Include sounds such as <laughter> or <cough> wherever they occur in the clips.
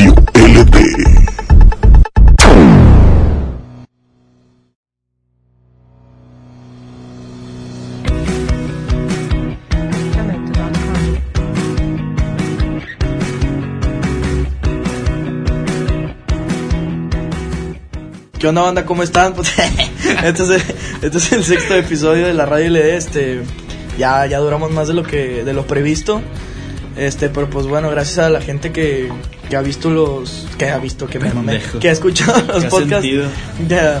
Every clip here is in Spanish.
Radio LD. ¿Qué onda banda? ¿Cómo están? Pues, <laughs> este, es el, este es el sexto episodio de la radio LD, este ya, ya duramos más de lo que de lo previsto. Este, pero pues bueno, gracias a la gente que, que ha visto los que ha visto que me mamé, que ha escuchado <laughs> los ¿Qué ha podcasts, ya,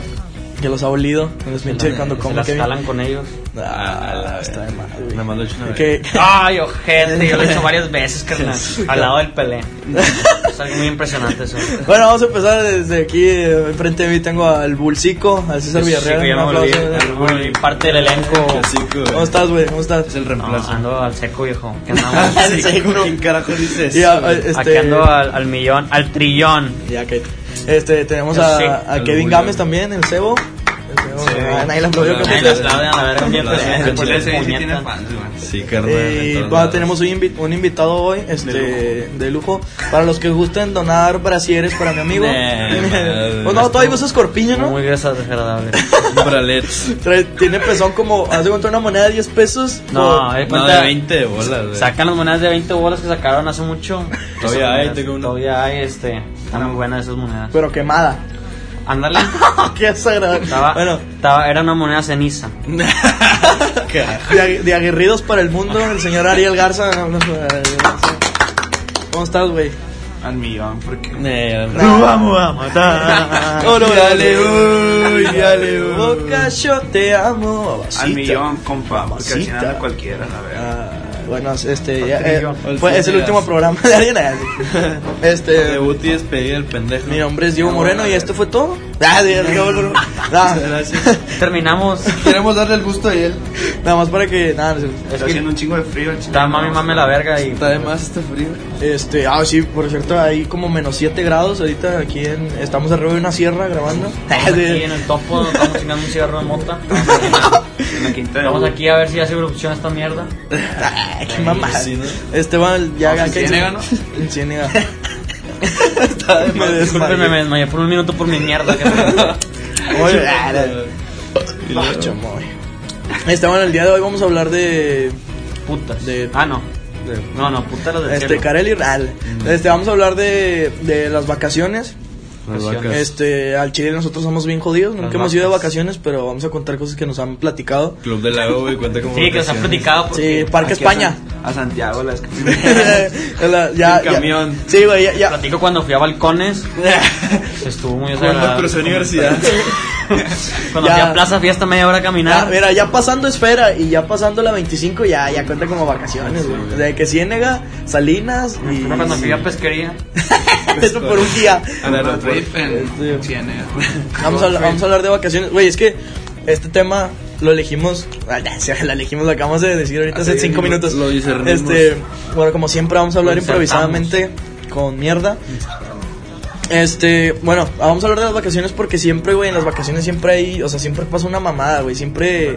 que los ha olido, los pinches cuando Se como las Kevin. jalan con ellos. Ah, está de güey. Nada más lo he hecho una vez. Ay, ojete, yo lo he hecho varias veces, carnal. Al lado del Pelé. <laughs> Es algo muy impresionante eso. Bueno, vamos a empezar desde aquí. eh, Enfrente de mí tengo al Bulcico, al César Sí, Villarreal. que ya me me volví parte del elenco. Clásico, ¿Cómo estás, güey? ¿Cómo estás? Es el No, reemplazo. ando al seco, viejo. ¿Qué <laughs> andamos? Sí, seguro. ¿Quién carajo dice eso? Y a- güey? este- Aquí ando al, al millón, al trillón. Ya que este tenemos Yo a, sí. Kevin Julio. Gámez también, el Cebo. Ah, nadie le aplaudió, creo Ay, que- la aplauden a la verga, de. Sí, carnal. Eh, en todos bueno, tenemos un, invi- un invitado hoy, este, de lujo. Para los que gusten donar brasieres para mi amigo. Nah, pues <laughs> no, todavía usas corpiño, ¿no? Muy desagradable. <laughs> Bralets. Tiene pezón como, hace cuenta una moneda de 10 pesos. No, eh, de 20 de bolas, güey. Sacan las monedas de 20 bolas que sacaron hace mucho. Todavía hay, monedas, tengo una. Todavía hay, este. Están muy buenas esas monedas. pero quemada. Ándale. <laughs> Qué desagradable. Estaba, Bueno, estaba, era una moneda ceniza. <laughs> De, de aguerridos para el mundo, el señor Ariel Garza. ¿Cómo estás, güey? Al millón, porque. Eh, vamos a matar. <laughs> No, Dale, uy, dale, uy. Boca, yo te amo. Al Babacita. millón, compa. Porque al final ella la verdad. Ah, bueno, este, ya, eh, El fue, es el último programa de Ariel. <laughs> Este, Debut y despedida del pendejo. mi nombre es Diego Moreno y esto fue todo. <laughs> Ah. <laughs> Ah, Gracias. Terminamos. Queremos darle el gusto a él. Nada más para que, nada, no sé. Está que- haciendo un chingo de frío. el. Está mami, mami la verga y. Está de más este frío. Este, ah, sí, por cierto, hay como menos 7 grados ahorita aquí en, estamos arriba de una sierra grabando. Estamos aquí en el topo, estamos chingando un cigarro de mota. Vamos aquí a ver si hace erupción esta mierda. Qué mamada. Sí, ¿no? Esteban, ya, en Ciénega, ¿no? Ciénega. <laughs> Me me desmayé. por un minuto por mi mierda. que- Oye, <laughs> Y chamoy. Esteban, el día de hoy vamos a hablar de. Putas. De- Ah, no. No, no, putas las del Este, cielo. Carelli Real. Este, vamos a hablar de, de las vacaciones. Este, al Chile nosotros somos bien jodidos. Nunca hemos ido de vacaciones, pero vamos a contar cosas que nos han platicado. Club del Lago, güey, cuenta como. Sí, que nos han platicado. Sí, Parque España. San- A Santiago, las <laughs> La- ya, En ya- camión. Sí, güey, ya. ya. Platico cuando fui a balcones. <laughs> Estuvo muy Cuando desagradable. cruzó universidad. <laughs> <laughs> Cuando Ya. fui a Plaza Fiesta media hora a Ya, caminar. mira, ya pasando esfera y ya pasando la 25 ya, ya cuenta como vacaciones, güey. De que Ciénega, Salinas y... Pero Cuando fui a pesquería. <laughs> Eso por un día. Al aeropuerto. Este- Ciénega. Vamos a, vamos a hablar de vacaciones. Güey, es que este tema lo elegimos. <laughs> sí, lo elegimos, lo acabamos de decir ahorita hace Así, 5 minutos. lo. Este, bueno, como siempre, vamos a hablar improvisadamente con mierda. Este, bueno, vamos a hablar de las vacaciones porque siempre, güey, en las vacaciones siempre hay, o sea, siempre pasa una mamada, güey, siempre,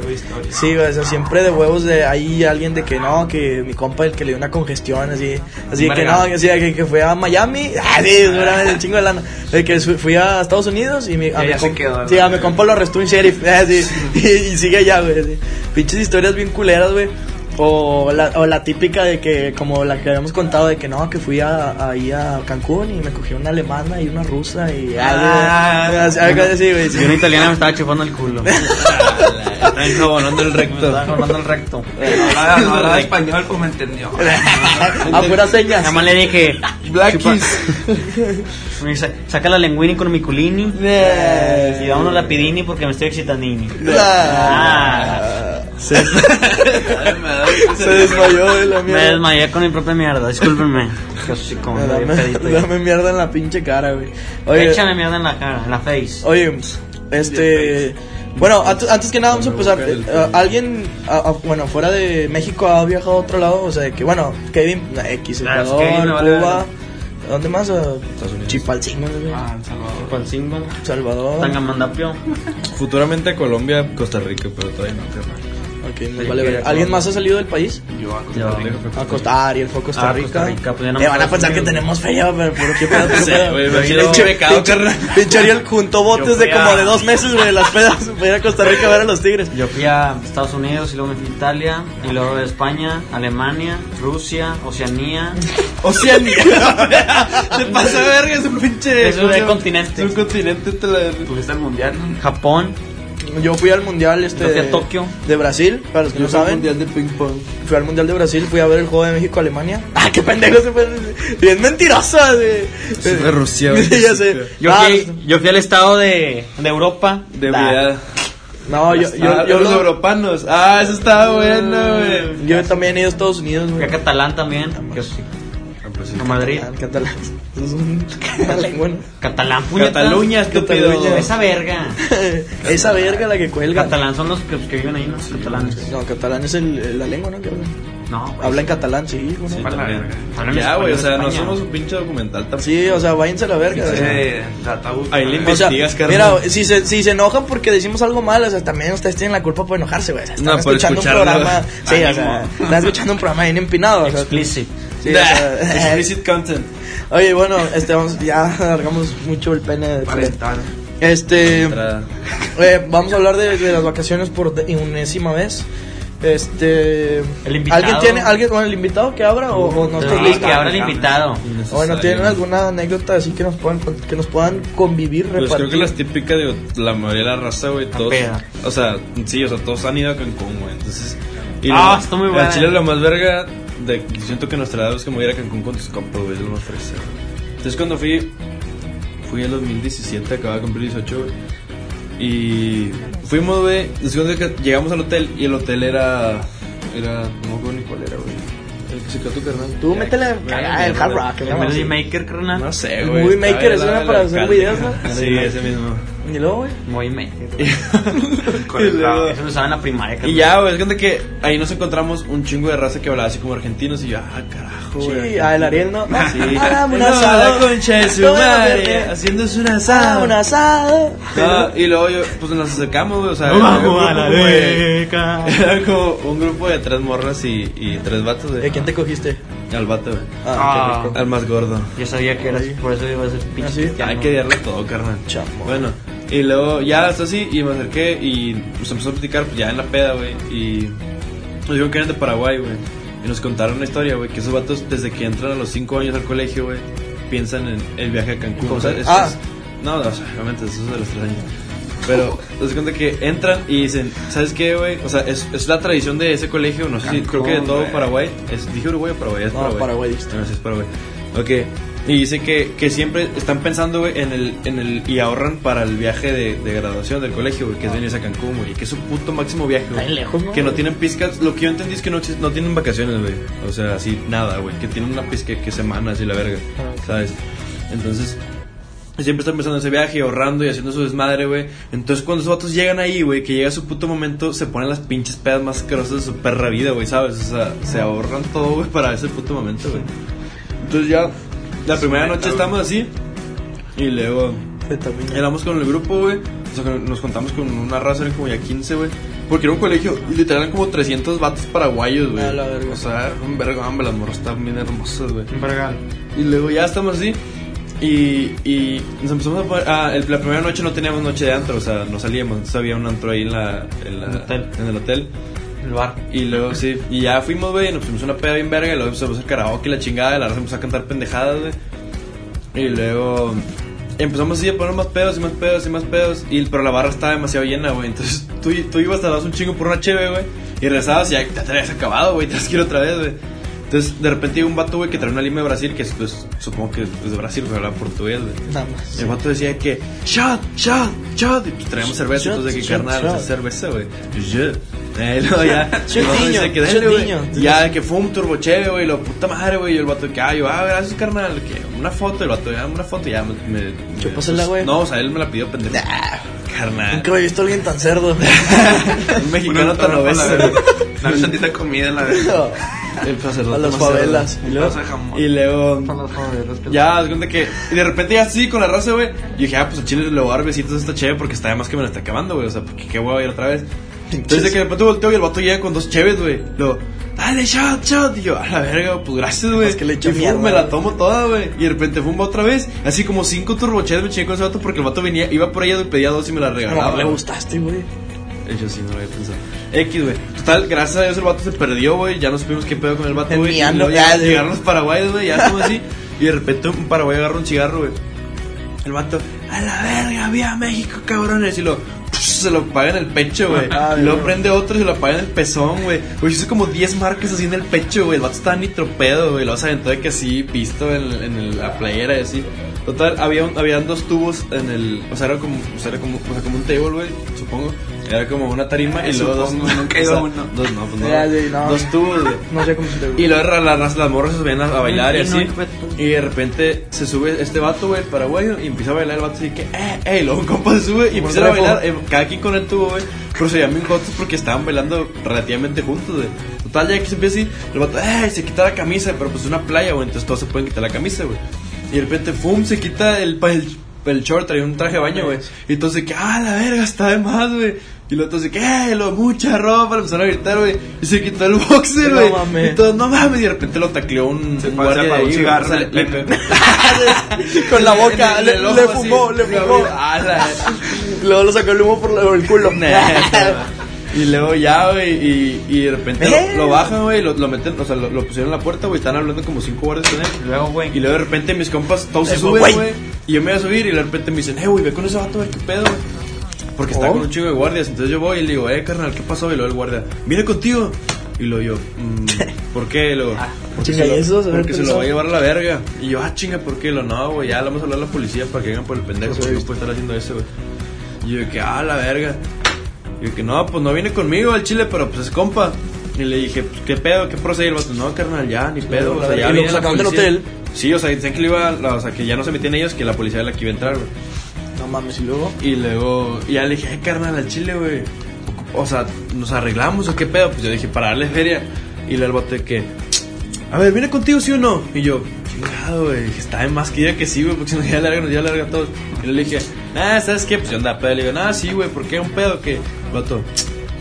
sí, güey, o sea, siempre de huevos de ahí alguien de que no, que mi compa el que le dio una congestión, así, así de que no, que, sí, que, que fue a Miami, <laughs> ah, sí, seguramente un chingo de lana, de que fui a Estados Unidos y mi, a mi compa- quedó, sí, a mi compa lo arrestó un sheriff, <laughs> ah, sí, y, y sigue allá, güey, así. pinches historias bien culeras, güey. O la, o la típica de que, como la que habíamos contado, de que no, que fui a, ahí a Cancún y me cogí una alemana y una rusa y Ah, algo así, algo así, güey. sí. Y una italiana me estaba chupando el culo. <laughs> Me Está enjabonando el recto. estaba jugando el recto. Hablaba no hablaba español, pues me entendió. <laughs> A puras señas. Nada más le dije, Blackies. <laughs> me saca la lenguini con mi culini. Eh, Y vámonos la pidini porque me estoy excitandini. ah, Se, <laughs> se desmayó de la Me mierda. desmayé con mi propia mierda, discúlpenme. Dame, dame mierda en la pinche cara, güey. Oye, Échame mierda en la cara, en la face. Oye, este. Bueno, antes, antes que nada vamos a empezar. Eh, eh, ¿Alguien, ah, ah, bueno, fuera de México ha viajado a otro lado? O sea, que, bueno, Kevin, eh, X, Ecuador, Kevin, me vale Cuba. ¿Dónde más? Ah, Unidos. Chipalcingo, ¿no, güey? Ah, Salvador. Palcingo, Salvador. Tangamandapio. Futuramente Colombia, Costa Rica, pero todavía no, carnal. Ok, nos Sí, vale que- ver. ¿Alguien más ha salido del país? Yo a Costa Rica. A Costa Ariel fue a Costa Ah, Rica. Costa Rica, pues van a pensar que tenemos feria, pero puro qué pedo, <laughs> Pinche- Ariel juntó botes de como de dos meses, güey, de las pedas. Fue a ir a Costa Rica a ver a los tigres. Yo fui a Estados Unidos y luego me fui a Italia y luego a España, Alemania, Rusia, Oceanía. <laughs> Oceanía. <laughs> Se pasa verga, es un pinche. Es un continente. Es un continente, te la. Tuviste el mundial. Japón, Yo fui al mundial este fui a de- Tokio. de Brasil, para los que no saben. Mundial de ping pong. Fui al mundial de Brasil, fui a ver el juego de México Alemania. <laughs> Ah, qué pendejo se fue. Bien mentirosa. Es de Rusia, <laughs> ya sé. yo, Ah, fui, yo fui al estado de, de Europa. De unidad. No, yo, yo, Ah, yo, los lo- europanos. Ah, eso estaba bueno, güey. yo también he ido a Estados Unidos, Fui güey. a Catalán también. que es- a Madrid. Catalán. Eso es un- una lengua, ¿no? Catalán, <laughs> puñeta. Cataluña, estúpido. Cataluña. Esa verga. <laughs> Esa verga la que cuelga. Catalán son los que, que viven ahí, ¿no? Catalanes. No, catalán es el, la lengua, ¿no? Que hablan. No, güey. Habla en catalán, sí, güey. Sí, verga. Ya, güey, o sea, no somos un pinche documental tampoco. Sí, o sea, váyanse a la verga. o tabú. Ahí le O sea, investigas, carnal. mira, si se, si se enojan porque decimos algo mal, o sea, también ustedes tienen la culpa por enojarse, güey. O sea, están No, escuchando un programa. Sí, o sea, están escuchando un programa bien empinado. O sí, o sea, <laughs> Explicit content. Oye, bueno, este, vamos, ya alargamos mucho el pene. de- Parental. Este, Entrada. eh, vamos a hablar de, de las vacaciones por de- unésima vez. Este, El invitado. ¿alguien tiene, alguien con el invitado que abra o, o no Sí, listo? que ahora el invitado. Bueno, ¿tienen alguna anécdota así que nos puedan, que nos puedan convivir, Pues repartir? creo que las típicas, digo, la mayoría de la raza, güey, todos. O sea, sí, o sea, todos han ido a Cancún, güey. Entonces. Y Ah, lo- está muy en buena. Chile lo más verga. De, siento que nuestra edad es como ir a Cancún con tus compas, güey, es lo más. Entonces cuando fui. Fui en 2017, acababa de cumplir 18, güey. Y fuimos, güey. Después de que llegamos al hotel y el hotel era. Era. No me acuerdo ni cuál era, güey. El que se quedó tu carnal. Tú métele el hard rock. El. Melody Maker, carnal. No sé, güey. Movie Maker es una para hacer videos, ¿no? Sí, ese mismo. Y luego, güey. <laughs> Con el lado. Eso lo usaba en la primaria. Y ya, güey, es cuenta que ahí nos encontramos un chingo de raza que hablaba así como argentinos y yo, ah, carajo, güey. Sí, ah, el Ariel no. Ah, Sí. Hagamos <laughs> un asado. la concha de su Todo madre, haciéndose un Ah, asado. un asado. No, y luego yo, pues nos acercamos, güey, o sea, vamos a la como de- beca. <laughs> Era como un grupo de tres morras y, y tres vatos, ¿De quién te cogiste? Al vato, güey. Ah, Ah. qué rico. Al más gordo. Yo sabía que eras, por eso iba a ser ¿Ah, pinche sí? cristiano. Hay que darle todo, carnal. Chamo. Bueno, y luego ya hasta así, y me acerqué y pues empezó a platicar pues, ya en la peda, güey. Y nos dijeron que eran de Paraguay, güey. Y nos contaron una historia, güey, que esos vatos desde que entran a los 5 años al colegio, güey, piensan en el viaje a Cancún. O sea, es- Ah. es- no, no, o sea, obviamente, eso es de los 3 años. Pero, nos cuenta que entran y dicen, ¿sabes qué, güey? O sea, es, es la tradición de ese colegio, no sé si, creo que de todo güey. Paraguay. Es, dije Uruguay o Paraguay, es No, Paraguay. Paraguay. No, sí es Paraguay. Ok. Y dice que, que siempre están pensando, güey, en el, en el. Y ahorran para el viaje de, de graduación del colegio, güey, que es venirse a Cancún, güey. Y que es su puto máximo viaje, güey. Lejos, ¿no? Que no tienen pizcas. Lo que yo entendí es que no, no tienen vacaciones, güey. O sea, así, nada, güey. Que tienen una pizca que semanas y la verga. Ah. ¿Sabes? Entonces. Siempre están pensando en ese viaje ahorrando y haciendo su desmadre, güey. Entonces, cuando esos vatos llegan ahí, güey, que llega su puto momento, se ponen las pinches pedas más asquerosas de su perra vida, güey, ¿sabes? O sea, se ahorran todo, güey, para ese puto momento, güey. Entonces, ya, la primera noche estamos así. Y luego, éramos con el grupo, güey. O sea, nos contamos con una raza, eran como ya 15, güey. Porque era un colegio, y literal, eran como 300 vatos paraguayos, güey. A la verga. O sea, un verga, hombre, las morras estaban bien hermosas, güey. Un vergal. Y luego ya estamos así. Y, y nos empezamos a poner. Ah, el- la primera noche no teníamos noche de antro, o sea, no salíamos. Entonces había un antro ahí en, la, en, la- el hotel. en el hotel. El bar. Y luego sí. Y ya fuimos, güey, nos pusimos una peda bien verga. Y luego empezamos a hacer karaoke y la chingada. Y la raza empezó a cantar pendejadas, güey. Y luego empezamos así a poner más pedos y más pedos y más pedos. Y, pero la barra estaba demasiado llena, güey. Entonces tú, tú ibas, te dabas un chingo por una cheve, güey. Y regresabas y ya te habías acabado, güey. Te las quiero otra vez, güey. Entonces de repente llegó un vato, güey, que traía una lima de Brasil. Que pues, supongo que es de Brasil, pero hablaba portugués, güey. Nada más. El vato decía que shot, shot, shot. Y pues traíamos cerveza, Shot, entonces de que shot, carnal, shot. esa cerveza, güey. Shot. Eh, <laughs> luego ya. El vato niño, decía que dale, güey. Ya, que fue un turbo chévere, güey. Lo puta madre, güey. Y el vato que, ah, yo, ah, gracias, carnal. Que una foto, el vato, ya, una foto, ya me. me me- Chúpasela, güey. No, o sea, él me la pidió pendejo. Carnal. Nunca había visto a alguien tan cerdo. <laughs> Un mexicano tan obeso. Una tantita comida en la de. <laughs> <laughs> El sacerdote a las favelas. Y luego. Y luego. Que- Ya, haz cuenta que. Y de repente ya así con la raza, güey. Yo dije, ah, pues a Chile le voy a dar besitos a esta chévere porque está más que me la está acabando, güey. O sea, porque qué voy a ir otra vez. Entonces de que de repente volteo y el vato llega con dos cheves, güey. Luego, dale, shot, shot. Y yo, a la verga, pues gracias, güey. Es que le echa Y mierda, me la tomo toda, güey. Y de repente fuma otra vez. Así como cinco turbocheves me chingué con ese vato porque el vato venía, iba por ella y pedía dos y me la No, regalaba. le güey. gustaste, güey. Eso sí, no lo había pensado. X, güey. Total, gracias a Dios el vato se perdió, güey. Ya no supimos qué pedo con el vato, güey. Llegaron, los paraguayos, güey. Ya estamos así. Y de repente un paraguayo agarra un cigarro, güey. El vato, a la verga, vía México, cabrones. Y lo, se lo paga en el pecho, güey. Ah, güey. prende otro y se lo paga en el pezón, güey. Güey, hizo como 10 marcas así en el pecho, güey. El vato estaba nitropedo, güey. Lo aventó de que así, pisto en, en la playera y así. Total, había un- habían dos tubos en el. O sea, era como, o sea, era como, o sea, como un table, güey, supongo. Era como una tarima y luego dos. Supongo, nunca he ido o sea, a uno. Dos, no, pues no. Ya, sí, no. Dos tubos, güey. No sé cómo se te Y luego las, las, las morras se ven a, a bailar y no, así. Y de repente se sube este vato, güey, paraguayo, y empieza a bailar el vato así que, eh, eh, y luego un compa se sube y empieza a bailar, eh, cada quien con el tubo, güey. Pero se llaman jotos porque estaban bailando relativamente juntos, güey. Total, ya que se empieza así, el vato, eh, se quita la camisa, pero pues es una playa, güey, entonces todos se pueden quitar la camisa, güey. Y de repente, pum, se quita el, el, el short, trae un traje de baño, güey. Y entonces, que, ah, la verga, está de más, güey. Y luego entonces, que, eh, lo, mucha ropa, le empezaron a gritar, güey. Y se quitó el boxer, No güey. mames. y todos, no mames, y de repente lo tacleó un, Se un guardia de un ahí, güey. cigarro le-. <laughs> <laughs> Con la boca, le, fumó, le fumó. Ah, <laughs> Luego lo sacó el humo por el culo. Y luego ya, güey, y, y de repente ¿Eh? lo, lo bajan, güey, lo, lo meten, o sea, lo, lo pusieron en la puerta, güey, están hablando como cinco guardias con él. Y luego, güey. Y luego de repente mis compas todos se Eh, suben, güey. güey. Y yo me voy a subir y de repente me dicen, eh, güey, ve con ese vato a ver qué pedo, güey. Porque estaba Oh. con un chingo de guardias. Entonces yo voy y le digo, eh, carnal, ¿qué pasó? Y luego el guardia, viene contigo. Y luego yo, mm, <laughs> ¿por qué? Y luego, porque, Chinga, se, lo, ¿y eso? Porque ¿qué se lo va a llevar a la verga. Y yo, ah, chinga, ¿por qué? Y lo no, güey, ya le vamos a hablar a la policía para que vengan por el pendejo. Porque no puede estar haciendo eso, güey. Y yo, que, ah, la verga. Y yo, que no, pues no viene conmigo al chile, pero pues es compa. Y le dije, pues, ¿qué pedo? ¿Qué procede? El vato, no, carnal, ya, ni pedo. O sea, ya ¿Y lo viene la sacaron del policía. hotel? Sí, o sea, decían que, le iba, o sea, que ya no se metían ellos, que la policía era la que iba a entrar, güey. No mames, y luego. Y luego, y ya le dije, eh, carnal, al chile, güey. O sea, ¿nos arreglamos o qué pedo? Pues yo dije, para darle feria. Y luego el bote que, a ver, ¿viene contigo sí o no? Y yo, chingado, güey. Dije, está de más que diga que sí, güey, porque si no ya larga, nos ya larga a todos. Y le dije, nah, ¿sabes qué? Pues yo andaba pedo. Le digo, nah, sí, güey, ¿por qué un pedo? que vato,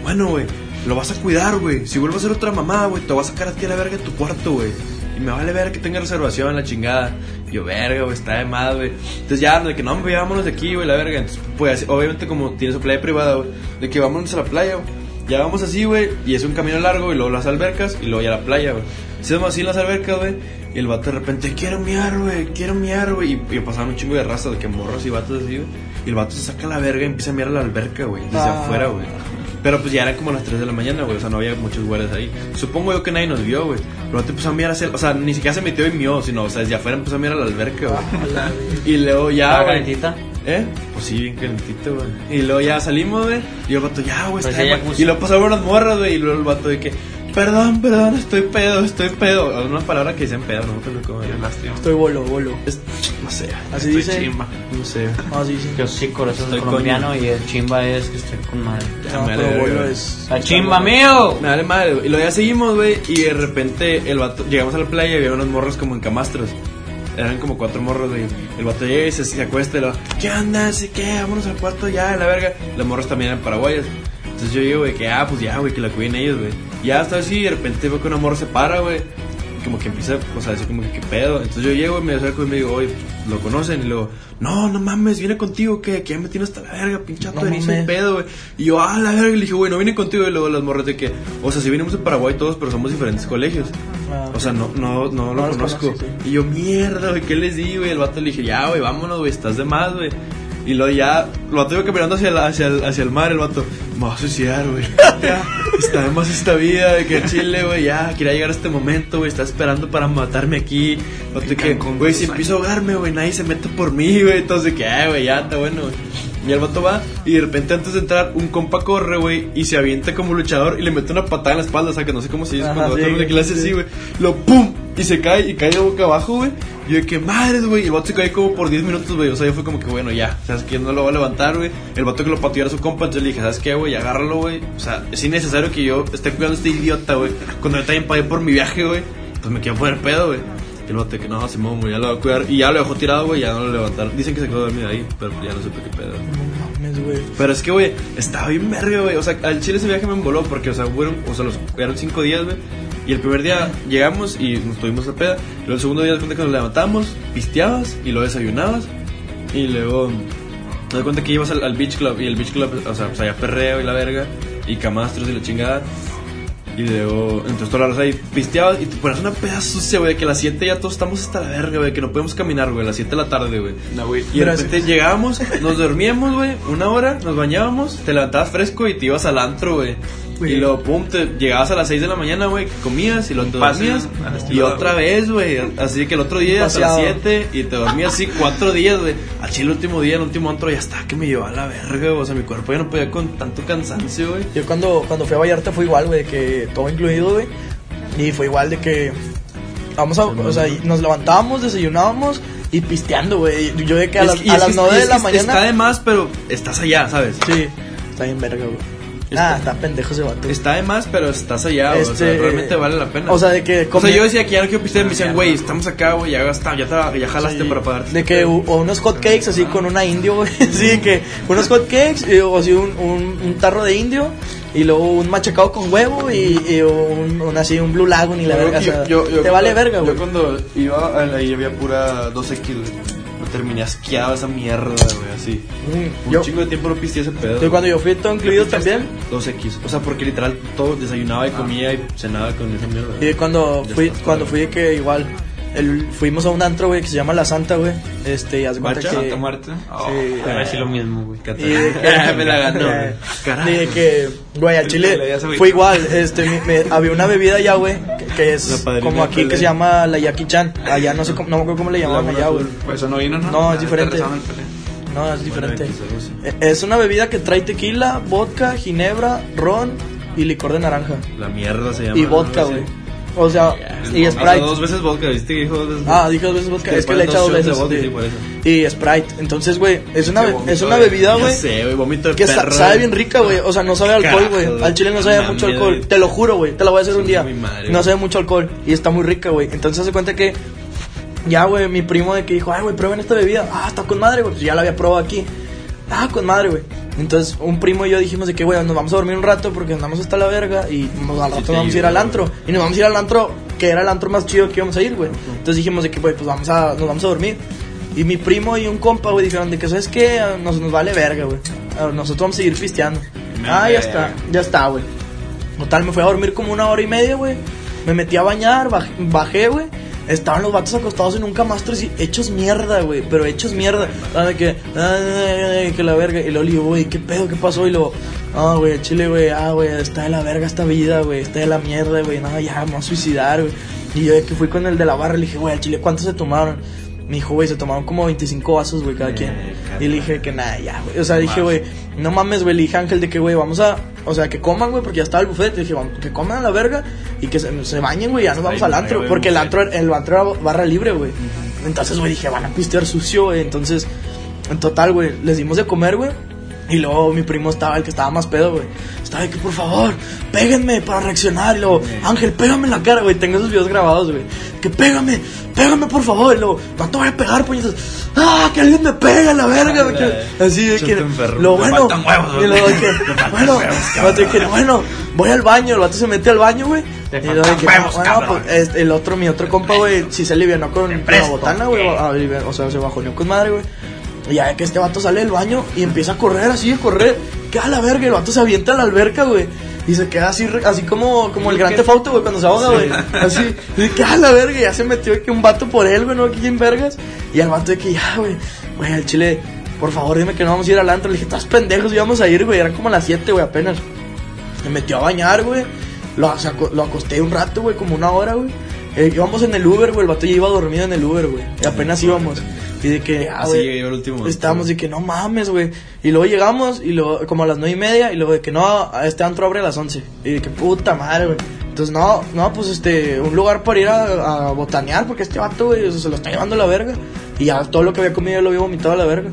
bueno, güey, lo vas a cuidar, güey. Si vuelve a ser otra mamá, güey, te voy a sacar a ti a la verga de tu cuarto, güey. Y me vale ver que tenga reservación, la chingada. Yo, verga, güey, está de más, güey. Entonces ya, de que no, hombre, vámonos de aquí, güey, la verga. Entonces, pues, obviamente, como tiene su playa privada, güey, de que vámonos a la playa, güey. Ya vamos así, güey, y es un camino largo, y luego las albercas, y luego ya la playa, güey. Hacemos así en las albercas, güey, y el vato de repente, quiero miar, güey, quiero miar, güey. Y, y pasaban un chingo de raza, de que morros y vatos así, güey. Y el vato se saca la verga y empieza a mirar a la alberca, güey, desde Ah. afuera, güey. Pero pues ya eran como las 3 de la mañana, güey. O sea, no había muchos guardias ahí. Supongo yo que nadie nos vio, güey. Pero el vato empezó a mirar hacia. O sea, ni siquiera se metió y mió, sino, o sea, desde afuera empezó a mirar a la alberca, güey. Y luego ya. ¿Estaba calentita? ¿Eh? Pues sí, bien calentito, güey. Y luego ya salimos, güey. Y el vato, ya, güey, está. Y luego pasaron unas morras, güey. Y luego el vato de que, perdón, perdón, estoy pedo, estoy pedo. Una palabra que dicen pedo, no me acuerdo cómo Qué era. lástima. Estoy bolo, bolo. Es- No sé, Así Estoy dice. chimba. no sé. Así dice. Que sí, corazón Estoy de colombiano y el chimba es que estoy con madre. Ya No, me pero bolo es. ¡La chimba mío! Me vale madre, güey. Y luego ya seguimos, güey. Y de repente el vato, llegamos a la playa y había unos morros como en camastros. Eran como cuatro morros, güey. El vato llega y se, se acuesta y lo, ¿qué onda? Así que, vámonos al cuarto ya, la verga. Los morros también eran paraguayas. Entonces yo digo, güey, que ah, pues ya, güey, que la cuiden ellos, güey. Ya está así, y de repente veo que una morra se para, güey. Como que empieza, o sea, así como que, ¿qué pedo? Entonces yo llego y me acerco y me digo, oye, ¿lo conocen? Y luego, no, no mames, viene contigo, que, que ya me tiene hasta la verga, pinche No mames. pedo, güey. Y yo, ah, la verga, y le dije, güey, no viene contigo. Y luego las morras de que, o sea, si venimos de Paraguay todos, pero somos diferentes colegios. Ah, O sea, no, no, no lo No conozco. conoces, sí. Y yo, mierda, güey, ¿qué les di, güey? El vato le dije, ya, güey, vámonos, güey, estás de más, güey. Y luego ya, el vato iba caminando hacia, la- hacia, el, hacia el mar, el vato, me va a suicidar, güey. <laughs> Ya, está de más esta vida, de que chile, güey, ya, quería llegar a este momento, güey, está esperando para matarme aquí. El vato que, güey, si empiezo a ahogarme, güey, nadie se mete por mí, güey. Entonces, que, ah, güey, ya, está bueno, güey. Y el vato va, y de repente antes de entrar, un compa corre, güey, y se avienta como luchador y le mete una patada en la espalda, o sea, que no sé cómo se dice Ajá, cuando sí, otro le hace sí. así, güey. Lo pum, y se cae, y cae de boca abajo, güey. Y yo de que madres, güey. Y el vato se cae como por 10 minutos, güey. O sea, yo fue como que, bueno, ya. ¿Sabes que No lo va a levantar, güey. El vato que lo pateó era su compa. Entonces le dije, ¿sabes qué, güey? Agárralo, güey. O sea, es innecesario que yo esté cuidando a este idiota, güey. Cuando yo también pagué por mi viaje, güey. Pues me quiero poner pedo, güey. Y el vato que no, Simón, güey, ya lo va a cuidar. Y ya lo dejó tirado, güey. Ya no lo levantaron. Dicen que se quedó dormido ahí, pero ya no supe qué pedo. mames, güey. Pero es que, güey, estaba bien verga, güey. O sea, al Chile ese viaje me emboló porque, o sea, fueron, o sea, los, cinco días, güey. Y el primer día llegamos y nos tuvimos la peda. Luego el segundo día, de cuenta que nos levantamos, pisteabas y luego desayunabas. Y luego, te das cuenta que ibas al, Beach Club. Y el Beach Club, o sea, pues perreo y la verga. Y camastros y la chingada. Y luego, entonces todas las horas ahí pisteabas y te ponías una peda sucia, güey. Que a las 7 ya todos estamos hasta la verga, güey. Que no podemos caminar, güey. A las 7 de la tarde, güey. No, güey. Y de repente llegábamos, nos dormíamos, güey, una hora, nos bañábamos, te levantabas fresco y te ibas al antro, güey. Y luego, pum, te llegabas a las 6 de la mañana, güey, comías y luego te dormías. Y otra vez, güey. Así que el otro día hasta las Paseado. 7 y te dormías así cuatro días, güey. Chile el último día, el último antro ya está que me llevaba a la verga, güey. O sea, mi cuerpo ya no podía con tanto cansancio, güey. Yo cuando, cuando fui a Vallarta fue igual, güey, de todo incluido, güey. Y fue igual de que vamos a, o sea, nos levantábamos, desayunábamos y pisteando, güey. Yo de que a las, a las que- 9 y de la mañana. Está de más, pero estás allá, ¿sabes? Sí, está bien verga, güey. Ah, está pendejo ese vato. Está de más, pero estás allá. O sea, Este, realmente vale la pena. O sea, de que O sea, yo decía que ya no quiero pistear, me decían, güey, estamos acá, güey, ya gastaste, ya, te, ya jalaste Sí, para pagarte. De que o unos hot cakes así con una indio, güey. <laughs> Sí, que unos hot cakes y- o así un, un, un tarro de indio y luego un machacado con huevo y, y un, un así un blue lagoon y la verga. o sea, te vale verga, güey. Yo cuando iba, ahí había pura 2X, güey. Terminé asqueado esa mierda, güey, así. Mm, Un Yo, chingo de tiempo no pisteé ese pedo. yo cuando yo fui todo incluido también. 2X. O sea, porque literal todo desayunaba y comía y cenaba con esa mierda. Y cuando Ya fui, cuando fui de que igual el, fuimos a un antro, güey, que se llama La Santa, güey. Este, y haz de cuenta que Santa muerte. Oh. Sí. Te voy a decir lo mismo, güey. Y de <laughs> que- me la ganó. <laughs> Eh, Carajo. de que, güey, al chile fue igual. Este, me- había una bebida allá, güey, que, es como aquí que se llama la Jackie Chan. Allá no sé cómo, no me acuerdo cómo le llamaban allá, güey. Pues eso no vino, ¿no? No, es diferente. No, es diferente. Eh, Es una bebida que trae tequila, vodka, ginebra, ron y licor de naranja. La mierda se llama. Y vodka, güey. O sea, y Sprite. dos veces vodka, ¿viste que dijo dos veces? Ah, dije dos veces vodka. Es que le he echado dos veces. vodka, sí. sí, por eso. Y Sprite. Entonces, güey, es una, es una bebida, güey. sé, güey, vómito de Que perro, sabe bien rica, güey. O sea, no sabe alcohol, güey. Al chile no sabe mucho alcohol. Te lo juro, güey. Te la voy a hacer un día. No sabe mucho alcohol. Y está muy rica, güey. Entonces se cuenta que. Ya, güey, mi primo de que dijo, ay, güey, prueben esta bebida. Ah, está con madre, güey. Pues ya la había probado aquí. Ah, con madre, güey. Entonces, un primo y yo dijimos de que, güey, nos vamos a dormir un rato porque andamos hasta la verga y nos, al rato vamos a ir al antro. Y nos vamos a ir al antro, que era el antro más chido que íbamos a ir, güey. Entonces dijimos de que, güey, pues vamos a, nos vamos a dormir. Y mi primo y un compa, güey, dijeron de que, ¿sabes qué? Nos, nos vale verga, güey. Ah, Nosotros vamos a seguir pisteando. Me Ah, ya está, ya está, güey. Total, me fui a dormir como una hora y media, güey. Me metí a bañar, baj- bajé, güey. Estaban los vatos acostados en un camastro así, hechos mierda, güey. Pero hechos mierda. Ah, de que, ay, ay, que la verga. Y luego le digo, güey, ¿qué pedo? ¿Qué pasó? Y luego, ah, güey, el chile, güey, ah, güey, está de la verga esta vida, güey. Está de la mierda, güey. No, ya, me voy a suicidar, güey. Y yo que fui con el de la barra, le dije, güey, al chile, ¿cuántos se tomaron? Me dijo, güey, se tomaron como 25 vasos, güey, cada quien. Y le dije que nada, ya, güey. O sea, dije, güey, no mames, güey. Le dije Ángel de que, güey, vamos a. O sea, que coman, güey, porque ya estaba el buffet. Le dije, vamos, que coman a la verga y que se, se bañen, güey. Ya nos vamos al antro. Porque el antro, el antro era barra libre, güey. Entonces, güey, dije, van a pistear sucio, güey. Entonces, en total, güey, les dimos de comer, güey. Y luego mi primo estaba, el que estaba más pedo, güey. Estaba de que, por favor, péguenme para reaccionar. Y luego, Ángel, pégame en la cara, güey. Tengo esos videos grabados, güey. Que pégame, pégame, por favor. Y luego, no te voy a pegar, puñetas. Ah, que alguien me pegue, la verga. que- Así de que, lo bueno. huevos, y luego de que, <laughs> bueno, huevos, de que, bueno, voy al baño. El vato se mete al baño, güey. Y luego de que, huevos, bueno, cabrón. pues, este, el otro, mi otro compa, güey, si se alivianó con, con la botana, güey. ah, O sea, se bajoneó con madre, güey. Y ya que este vato sale del baño y empieza a correr así, a correr. Queda a la verga, el vato se avienta a la alberca, güey. Y se queda así, así como, como el gran tefauto, güey, cuando se ahoga, güey. Así, y queda a la verga, ya se metió que un vato por él, güey, no aquí en vergas. Y al vato de que ya, güey, güey, al chile, por favor, dime que no vamos a ir al antro. Le dije, estás pendejos, íbamos a ir, güey. Eran como a las 7, güey, apenas. Me metió a bañar, güey. Lo, saco- lo acosté un rato, güey, como una hora, güey. Eh, íbamos en el Uber, güey. El vato ya iba dormido en el Uber, güey. Y apenas íbamos. Y de que, ah, Así güey. llegué yo al último. Estábamos de que no mames, güey. Y luego llegamos, y luego, como a las nueve y media, y luego de que no, este antro abre a las 11. Y de que puta madre, güey. Entonces, no, no, pues este, un lugar para ir a, a botanear, porque este vato, güey, se lo está llevando a la verga. Y ya todo lo que había comido lo había vomitado a la verga.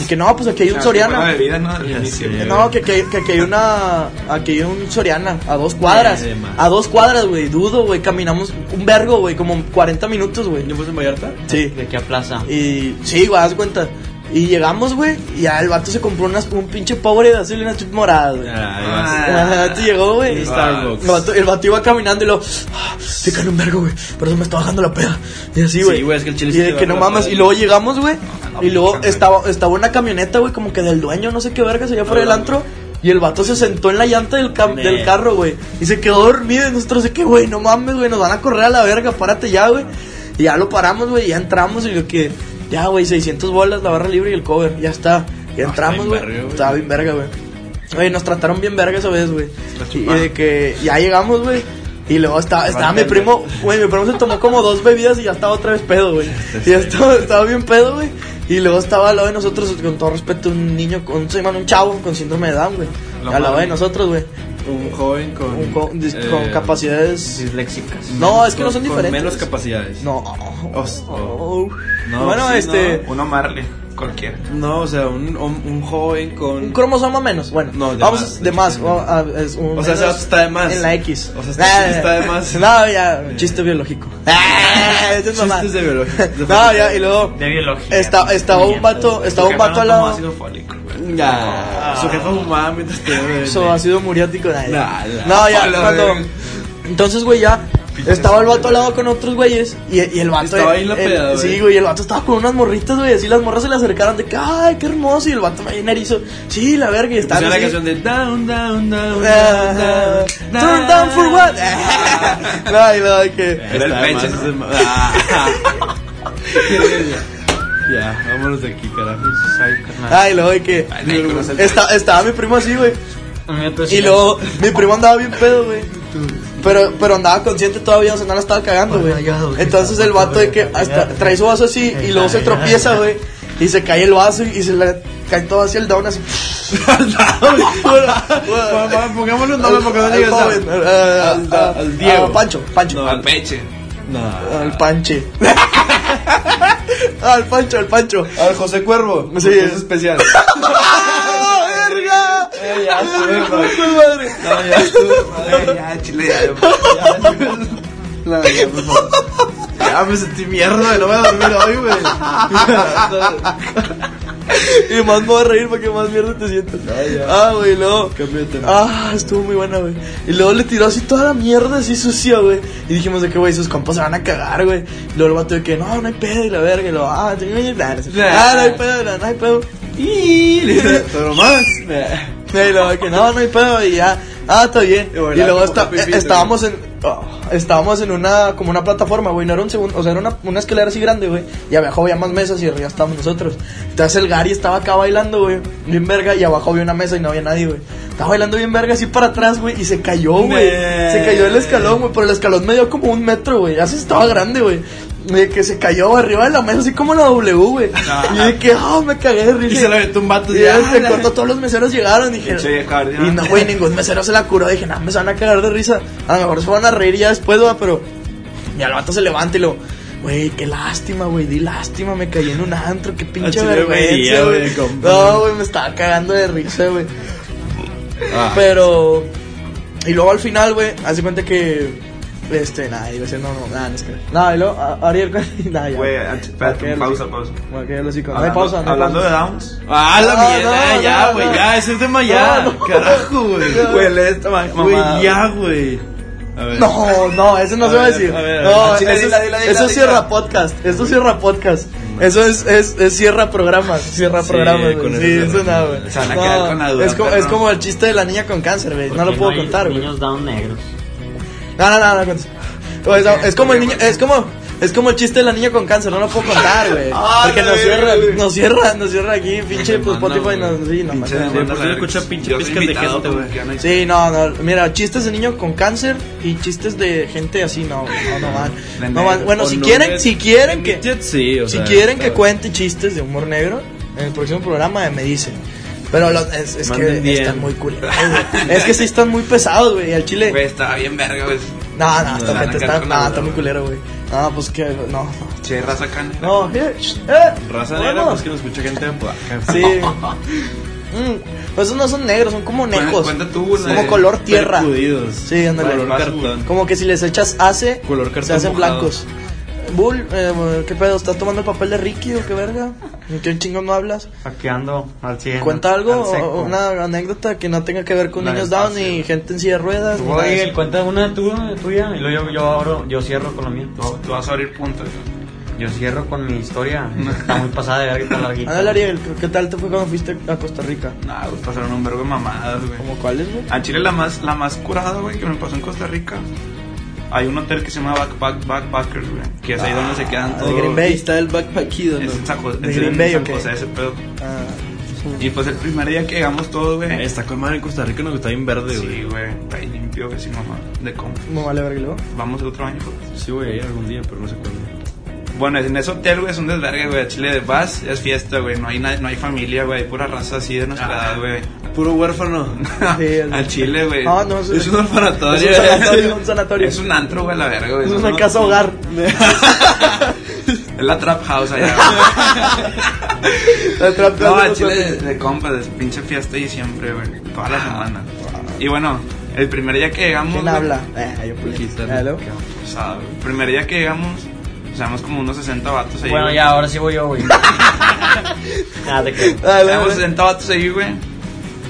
Y que no, pues aquí hay un Soriana. bebida, ¿no? Inicio. que, que, que aquí hay una. Aquí hay un Soriana, a dos cuadras. A dos cuadras, güey. Dudo, güey. Caminamos un vergo, güey. Como 40 minutos, güey. ¿No fuiste en Vallarta? Sí. ¿De qué a plaza? Y sí, güey, haz cuenta. Y llegamos, güey, y ya el vato se compró unas, un pinche pobre de azul y una chip morada, güey. Ah, Ah. El vato llegó, güey. Starbucks. El vato, el vato iba caminando y lo. Ah, Fíjate un vergo, güey. Por eso me está bajando la peda. Y así, güey. Sí, güey, es que el chile Y de que no mames. Y luego llegamos, güey. Y luego estaba, estaba una camioneta, güey, como que del dueño, no sé qué vergas, allá fuera del antro. Y el vato se sentó en la llanta del, cam- del carro, güey. Y se quedó dormido. Y nosotros de que, güey, no mames, güey, nos van a correr a la verga, párate ya, güey. Y ya lo paramos, güey, y ya entramos. Y lo que, ya, güey, 600 bolas, la barra libre y el cover, ya está. Y Ah, entramos, güey. Estaba bien verga, güey. Güey, nos trataron bien verga esa vez, güey. Y de que ya llegamos, güey. Y luego estaba, estaba mi primo, güey, mi primo se tomó como dos bebidas y ya estaba otra vez pedo, güey. Y ya estaba, estaba bien pedo, güey. Y luego estaba al lado de nosotros, con todo respeto, un niño, con, llama un chavo con síndrome de Down, güey. Al lado de nosotros, güey. Un joven con. Un co- dis- eh, con capacidades. Disléxicas. No, es que no son con diferentes. menos capacidades. No. Os- Oh. No, bueno, sí, este. Uno Marley, cualquiera. No, o sea, un, un, un joven con. Un cromosoma menos. Bueno, No, de vamos más, de más. a- es un O sea, está de más. En la X. O sea, está- está de más. <laughs> No, ya, chiste biológico. <laughs> Ah, eso es. Chistes de biología. <laughs> No, ya, y luego. De biología. Está, estaba un vato, estaba un vato al lado. ácido fólico. Ya. Su jefa fumaba mientras te ha sido muriático. nah. Nah, nah. No, ya, cuando. Entonces, güey, ya. Estaba el vato al lado con otros güeyes. Y, y el vato. Estaba ahí la el- peda, güey. Sí, güey, y el vato estaba con unas morritas, güey. Así las morras se le acercaron de que, ay, qué hermoso. Y el vato ahí en erizo. Sí, la verga. Y estaba la así. canción de Down, Down, Down, Ah, Down, Down. Turn down for what? <laughs> no, y de que. Era el pecho. <laughs> <laughs> Ya, vámonos de aquí, carajo. Ay, luego de que. No el- estaba mi primo así, güey. Y luego mi primo andaba bien pedo, güey. Pero, pero andaba consciente todavía, o sea, no la estaba cagando, güey. Entonces el vato de que hasta trae su vaso así y luego se tropieza, güey. Y se cae el vaso y, se le cae todo hacia el down así. <laughs> Pongámosle un nombre porque no nada. al- al- Al- al- al Diego. Pancho, Pancho. No, Al peche. No. Al Panche. <laughs> al Pancho, al Pancho. Al José Cuervo. Sí. es especial. <laughs> ¡Ah! Eh, ya. No, ya madre. Ya, chile, ya. No, ya, por favor. Ya me sentí mierda no voy a dormir hoy, güey. Y más me voy a reír porque más mierda te sientes. Ah, güey, luego. Tema. Ah, estuvo muy buena, güey. Y luego le tiró así toda la mierda así sucia, güey. Y dijimos de que, güey, sus compas se van a cagar, güey. Y luego el vato de que, no, no hay pedo, y la verga. Y luego, ah, no ah, no hay pedo, no, no hay pedo. Y pero más. <laughs> Y luego que, no, no hay pedo, y ya, ah, está bien. Y luego está- estábamos en. oh, estábamos en una, como una plataforma, güey, no era un segundo, o sea, era una, una escalera así grande, güey, y abajo había más mesas y arriba estábamos nosotros. Entonces el Gary estaba acá bailando, güey, bien verga, y abajo había una mesa y no había nadie, güey. Estaba bailando bien verga así para atrás, güey, y se cayó, güey. Se cayó el escalón, güey, pero el escalón me dio como un metro, güey, así estaba grande, güey. De que se cayó arriba de la mesa, así como la W, güey. Y de que, ah, me cagué de risa. Y se le aventó un vato. Y ya, se la- cortó, todos los meseros llegaron, dije. Pinche guardia. Y no, güey, ningún mesero se la curó. Dije, no, me se van a cagar de risa. A lo mejor se van a reír ya después, güey, pero. Y al vato se levanta y lo. Güey, qué lástima, güey, di lástima, me caí en un antro, qué pinche vergüenza, güey. No, güey, me estaba cagando de risa, güey. Ah. Pero. Y luego al final, güey, hace cuenta que. Este, nada, iba a decir, no, no, nada, no es que. Nada, y luego, a- Ariel, <laughs> nada, ya. Güey, espérate, Ok, pausa, lo- pausa. Ok, lo sigo. No hay Hablando, pausa, no hay hablando de pausa. Downs. Ah, la No, mierda, no, ya, no, güey, no. ya, ese tema ya. No, no. Carajo, güey. Güey, lee esta ma- mamá. Güey, ya, güey. A ver. No, no, eso no A se va a ver, decir. a ver, a no, eso, dila, es- dila, dila, eso dila. cierra podcast. Eso cierra podcast. Eso es, es, es cierra programas. Cierra Sí, programas, güey. eso Sí, cierra. eso nada, güey. Se van a No, quedar con la duda, Es como, perro. es como el chiste de la niña con cáncer, güey. No ¿Por lo puedo contar, güey. Niños down negros. No, no, no, no. Pues, es como el niño, es como, es como el chiste de la niña con cáncer, no lo puedo contar, güey. Ah, Porque nos cierra, nos cierra, nos cierra aquí, pinche, pues Spotify nos, sí, no, Pinche no, demanda, por escucha verga. pinche Yo pizcas de gente, güey. Sí, no, no, mira, chistes de niño con cáncer y chistes de gente así, no, no, no van. No van. Bueno, si no quieren, si quieren que, sí, si quieren que cuente chistes de humor negro, en el próximo programa me dicen. Pero lo- es, es que están muy culeros. <laughs> Es que sí están muy pesados, güey. Al chile. Güey, estaba bien verga, güey. No, no, esta gente está, no, está muy culero, güey. No, pues que, no, no. Che, raza cana. No, eh, eh, Raza negra, pues que nos escucha gente de Apodaca. Sí. <laughs> Mm, pues esos no son negros, son como necos. Cuenta tú, Como color tierra. Percudidos. Sí, ándale. Color cartón. Como que si les echas ace, Color cartón se hacen mojado. blancos. Bull, eh, ¿qué pedo? ¿Estás tomando el papel de Ricky o qué verga? ¿En qué chingón no hablas? Aquí ando al 100. Cuenta algo, o una anécdota que no tenga que ver con La niños down pase. ni gente en silla de ruedas. Tú, nada de Oye, eso. cuenta una tú, tuya y luego yo, yo, abro, yo cierro con lo mío. Tú, tú vas a abrir puntos. Yo cierro con mi historia. Está muy pasada de verga y está larguita. Ándale, Ariel, ¿qué tal te fue cuando fuiste a Costa Rica? Nah, güey, pasaron un vergo de mamadas, güey. ¿Cómo cuáles, güey? A Chile la más, la más curada, güey, que me pasó en Costa Rica. Hay un hotel que se llama Backpack, Backpackers, güey. Que es ahí donde se quedan Ah, todos. de Green Bay. Está el backpackido, Es ¿no? en San José, ¿De es Green en Bay o San? José, ese pedo. Ah, Y pues el primer día que llegamos todos, güey. Está con madre en Costa Rica, no, que está bien verde, güey. Sí, güey, está ahí limpio, güey, sí, mamá. De cómo. no vale verga y luego. Vamos el otro año, güey. Sí, güey, algún día, pero no sé cuándo. Bueno, en ese hotel, güey, es un desvergue, güey. A Chile vas, es fiesta, güey. No hay, no hay familia, güey. Hay pura raza así de nuestra edad, güey. Puro huérfano. <laughs> Sí, Al Chile, güey. Ah, no, es, Es un orfanatorio. Es un sanatorio, un sanatorio. Es un antro, güey, la verga, güey. Es una casa hogar. <laughs> Es la trap house allá. <laughs> La trap no, house al de Chile de, de compas, de pinche fiesta y siempre, güey. Toda la semana. Y bueno, el primer día que llegamos. ¿Quién habla? Eh, yo pues. Ah, el primer día que llegamos, o sea, éramos como unos 60 vatos ahí. Bueno, güey. ya, ahora sí voy yo, güey. <laughs> <laughs> Nada, te creo. Ah. 60 vatos ahí, güey.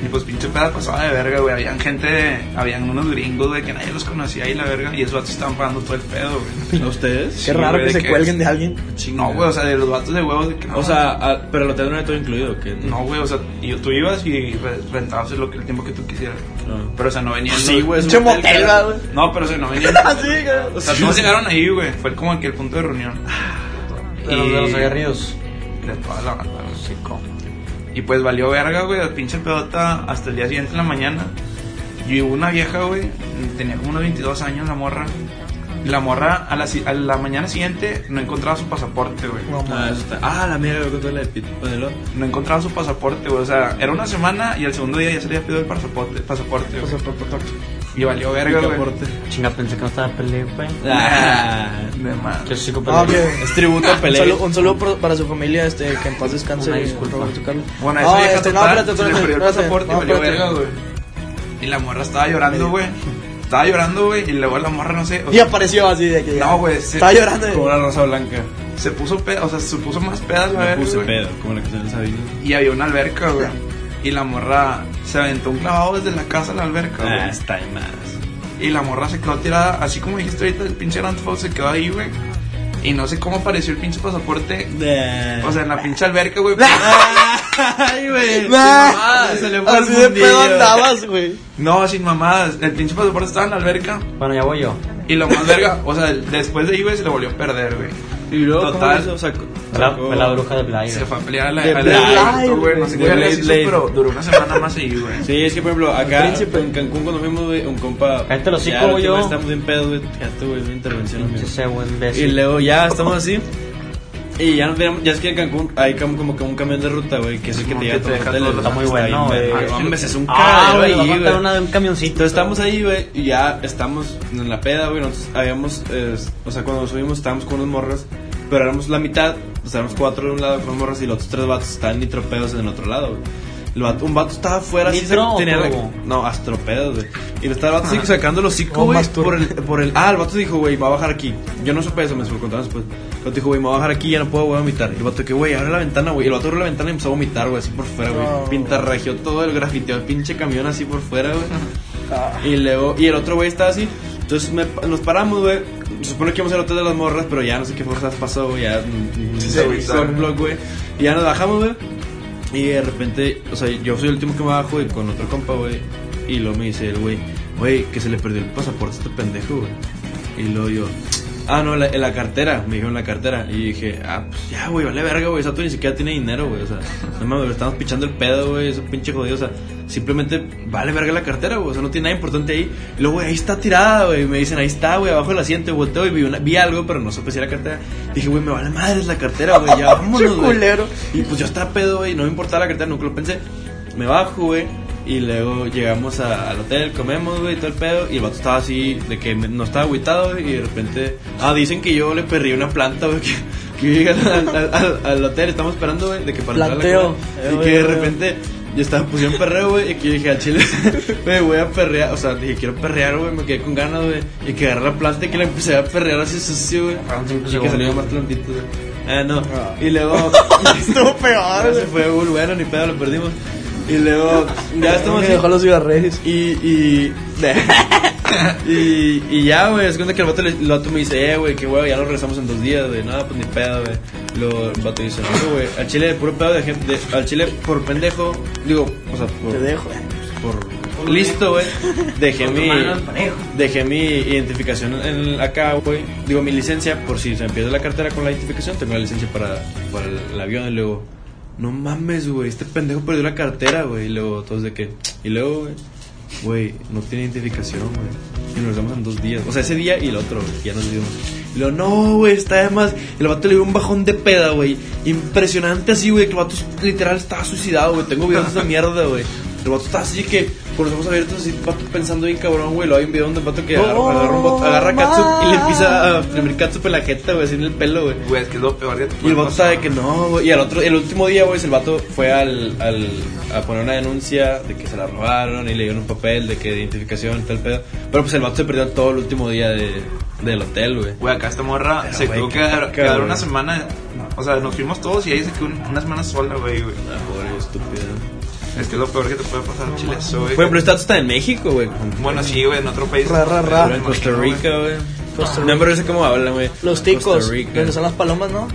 Y pues pinche peda pasaba de verga, güey. Habían gente, habían unos gringos, güey, que nadie los conocía ahí, la verga. Y esos vatos estaban pagando todo el pedo, güey. ¿A ustedes? Qué Sí, raro güey, que se que cuelguen es- de alguien. No, güey, o sea, de los vatos de huevos, de que no. O sea, a- pero el hotel no era todo incluido, que no, güey, o sea, y tú ibas y re- rentabas lo que, el tiempo que tú quisieras. No. Pero, o sea, no venían. Sí, güey, es un motel, güey. No, pero, o sea, no venían. Así, güey. O sea, todos llegaron ahí, güey. Fue como que el punto de reunión. De los, de los aguerridos. De toda la banda, güey. Y pues valió verga, güey, el pinche pedota hasta el día siguiente en la mañana. Y una vieja, güey, tenía como unos 22 años la morra. Y la morra a la, si- a la mañana siguiente no encontraba su pasaporte, güey. No, Ah, mames. eso está. Ah, la mierda, lo la de Pit. Ponelo. No encontraba su pasaporte, güey. O sea, era una semana y el segundo día ya se le había pedido el pasaporte, pasaporte güey. Y valió verga, güey. Chinga, pensé que no estaba peleé, güey. Ah. <laughs> De más. Yo sí que Ah, peleé. ok. Es tributo a saludo, un saludo por- para su familia, este, que en paz descanse. Una disculpa. Carlos. Bueno, Ah, esa vieja este, no, espérate, se le espérate, el espérate. pasaporte y No, valió espérate. La estaba llorando, güey. Y luego la morra, no sé. o Y apareció así de que. No, güey, Estaba llorando. Como una rosa blanca. se puso peda, o sea, se puso más pedas la verga, puse güey. pedo, como la canción de Sabino. Y había una alberca, güey. Y la morra se aventó un clavado desde la casa a la alberca, güey. Ah, está de más. Y la morra se quedó tirada, así como dijiste ahorita, el pinche Grand se quedó ahí, güey. Y no sé cómo apareció el pinche pasaporte. O sea, en la pinche alberca, güey. Ay, güey. Nah. Se le fue el Así de pedo andabas, güey. No, sin mamadas. El pinche pasaporte estaba en la alberca. Bueno, ya voy yo. Y lo más verga, o sea, después de ahí, güey, se lo volvió a perder, güey. Y luego, Total. ¿cómo? Sacó- Fue la, sacó- fue la bruja de Blair. Se fue a pelear a la, De Blade, aeropuerto, güey. No sé qué Blade, hizo, pero duró una semana más ahí, güey. Sí, es que por ejemplo, acá príncipe. en Cancún cuando fuimos, güey, un compa. La última yo. vez Estamos bien pedo, güey. Ya tuve una intervención, amigo. Ese buen Y luego ya estamos así. Y ya nos ya es que en Cancún hay como, como que un camión de ruta, güey, que es el que te lleva a te deja los- Está muy bueno, güey. es un Ah, güey, ahí, güey. una de un camioncito. Entonces estamos ahí, güey, y ya estamos en la peda, güey. Nosotros habíamos, eh, o sea, cuando nos subimos estábamos con unas morras, pero éramos la mitad, o sea, éramos cuatro de un lado con unas morras y los otros tres vatos estaban nitropedos en el otro lado, güey. El vato- un vato estaba afuera así, ¿Nitro o tenía la-? No, astropedos, güey. Y estaba el vato así sacando los hocico, güey, por el, por el... Ah, el vato dijo, güey, va a bajar aquí. Yo no supe eso, me lo contaron después. El vato dijo, güey, me va a bajar aquí, ya no puedo, voy a vomitar. Y el vato que, güey, abre la ventana, güey. Y el vato abrió la ventana y empezó a vomitar, güey, así por fuera, güey. No. Pintarrajeó todo el grafiteó el pinche camión así por fuera, güey. <laughs> Ah. Y luego, y el otro güey estaba así. Entonces me- nos paramos, güey. Se supone que íbamos al hotel de las morras, pero ya no sé qué fuerzas pasó, güey. Ya. mm, Sí, mm, se agüitaron. con blog, güey. Y ya nos bajamos, güey. Y de repente, o sea, yo soy el último que me bajo, güey, con otro compa, güey. Y luego me dice el güey, güey, que se le perdió el pasaporte a este pendejo, güey. Y luego yo, ah, no, la- en la cartera, me dijo en la cartera. Y dije, ah, pues ya, güey, vale verga, güey. Esa tú ni siquiera tiene dinero, güey. O sea, no mames, estamos pichando el pedo, güey. Eso pinche jodido, o sea, simplemente vale verga la cartera, güey. O sea, no tiene nada importante ahí. Y luego, güey, ahí está tirada, güey. Me dicen, ahí está, güey, abajo del asiento. Y volteo y vi, una- vi algo, pero no supe si era cartera. Dije, güey, me vale madre la cartera, güey. Ya <laughs> vámonos, güey. Y pues yo estaba pedo, güey, no me importaba la cartera, nunca lo pensé. Me bajo, güey, y luego llegamos a- al hotel, comemos, güey, todo el pedo. Y el vato estaba así, de que me- no estaba agüitado, güey, y de repente. Ah, dicen que yo le perrí una planta, güey, que, que llega al, al- al- al hotel, estamos esperando, güey, de que para entrar a la. Eh, Y que de güey. repente Y estaba, pusieron perreo, güey. Y que yo dije, al chile, <laughs> güey, voy a perrear. O sea, dije, quiero perrear, güey. Me quedé con ganas, güey. Y que agarré la planta y que la empecé a perrear así sucio, güey. Y que salió más tantito, güey. Ah, no. Y luego. <laughs> Estuvo peor, se güey. fue, güey, bueno, ni pedo, lo perdimos. Y luego, ya <laughs> estamos Me dejó los cigarrillos. Y, y, <laughs> y, y ya, güey, es cuenta que el vato, le- el vato me dice, eh, güey, que güey, ya lo regresamos en dos días, güey, nada, pues ni pedo, güey. Luego el vato dice, no, güey, al chile, puro pedo de gente, al chile, por pendejo, digo, o sea, por, Te dejo. por listo, güey, dejé mi, dejé mi identificación en acá, güey, digo, mi licencia, por si se me pierde la cartera con la identificación, tengo la licencia para, para el, el avión, y luego, no mames, güey, este pendejo perdió la cartera, güey, y luego, todos de que, y luego, güey, güey, no tiene identificación, güey, y nos en dos días, o sea, ese día y el otro, güey, ya nos vimos. Y no, güey, está de más. Y el vato le dio un bajón de peda, güey. Impresionante así, güey. Que el vato literal estaba suicidado, güey. Tengo videos de esa mierda, güey. El vato está así que con los ojos abiertos, así, el vato pensando bien cabrón, güey. Luego hay un video donde el vato que agarra, agarra, un bot- agarra y le empieza a imprimir catsup en la jeta, güey, así en el pelo, güey. Güey, es que es lo peor que te Y el vato sabe que no, güey. Y al otro, el último día, güey, el vato fue al, al, a poner una denuncia de que se la robaron y le dieron un papel de que de identificación y tal pedo. Pero pues el vato se perdió todo el último día de, del hotel, güey. Güey, acá esta morra Pero, se tuvo que quedar, una semana. O sea, nos fuimos todos y ahí se quedó un- una semana sola, güey, güey. Ah, pobre estúpido. Es que es lo peor que te puede pasar, chile, eso, güey. Por ejemplo, este está en México, güey. Bueno, sí, güey, en otro país. Ra, ra, ra. Pero en Costa Rica, güey. Costa No, pero sé cómo hablan, güey. Los ticos. Donde son las palomas, ¿no?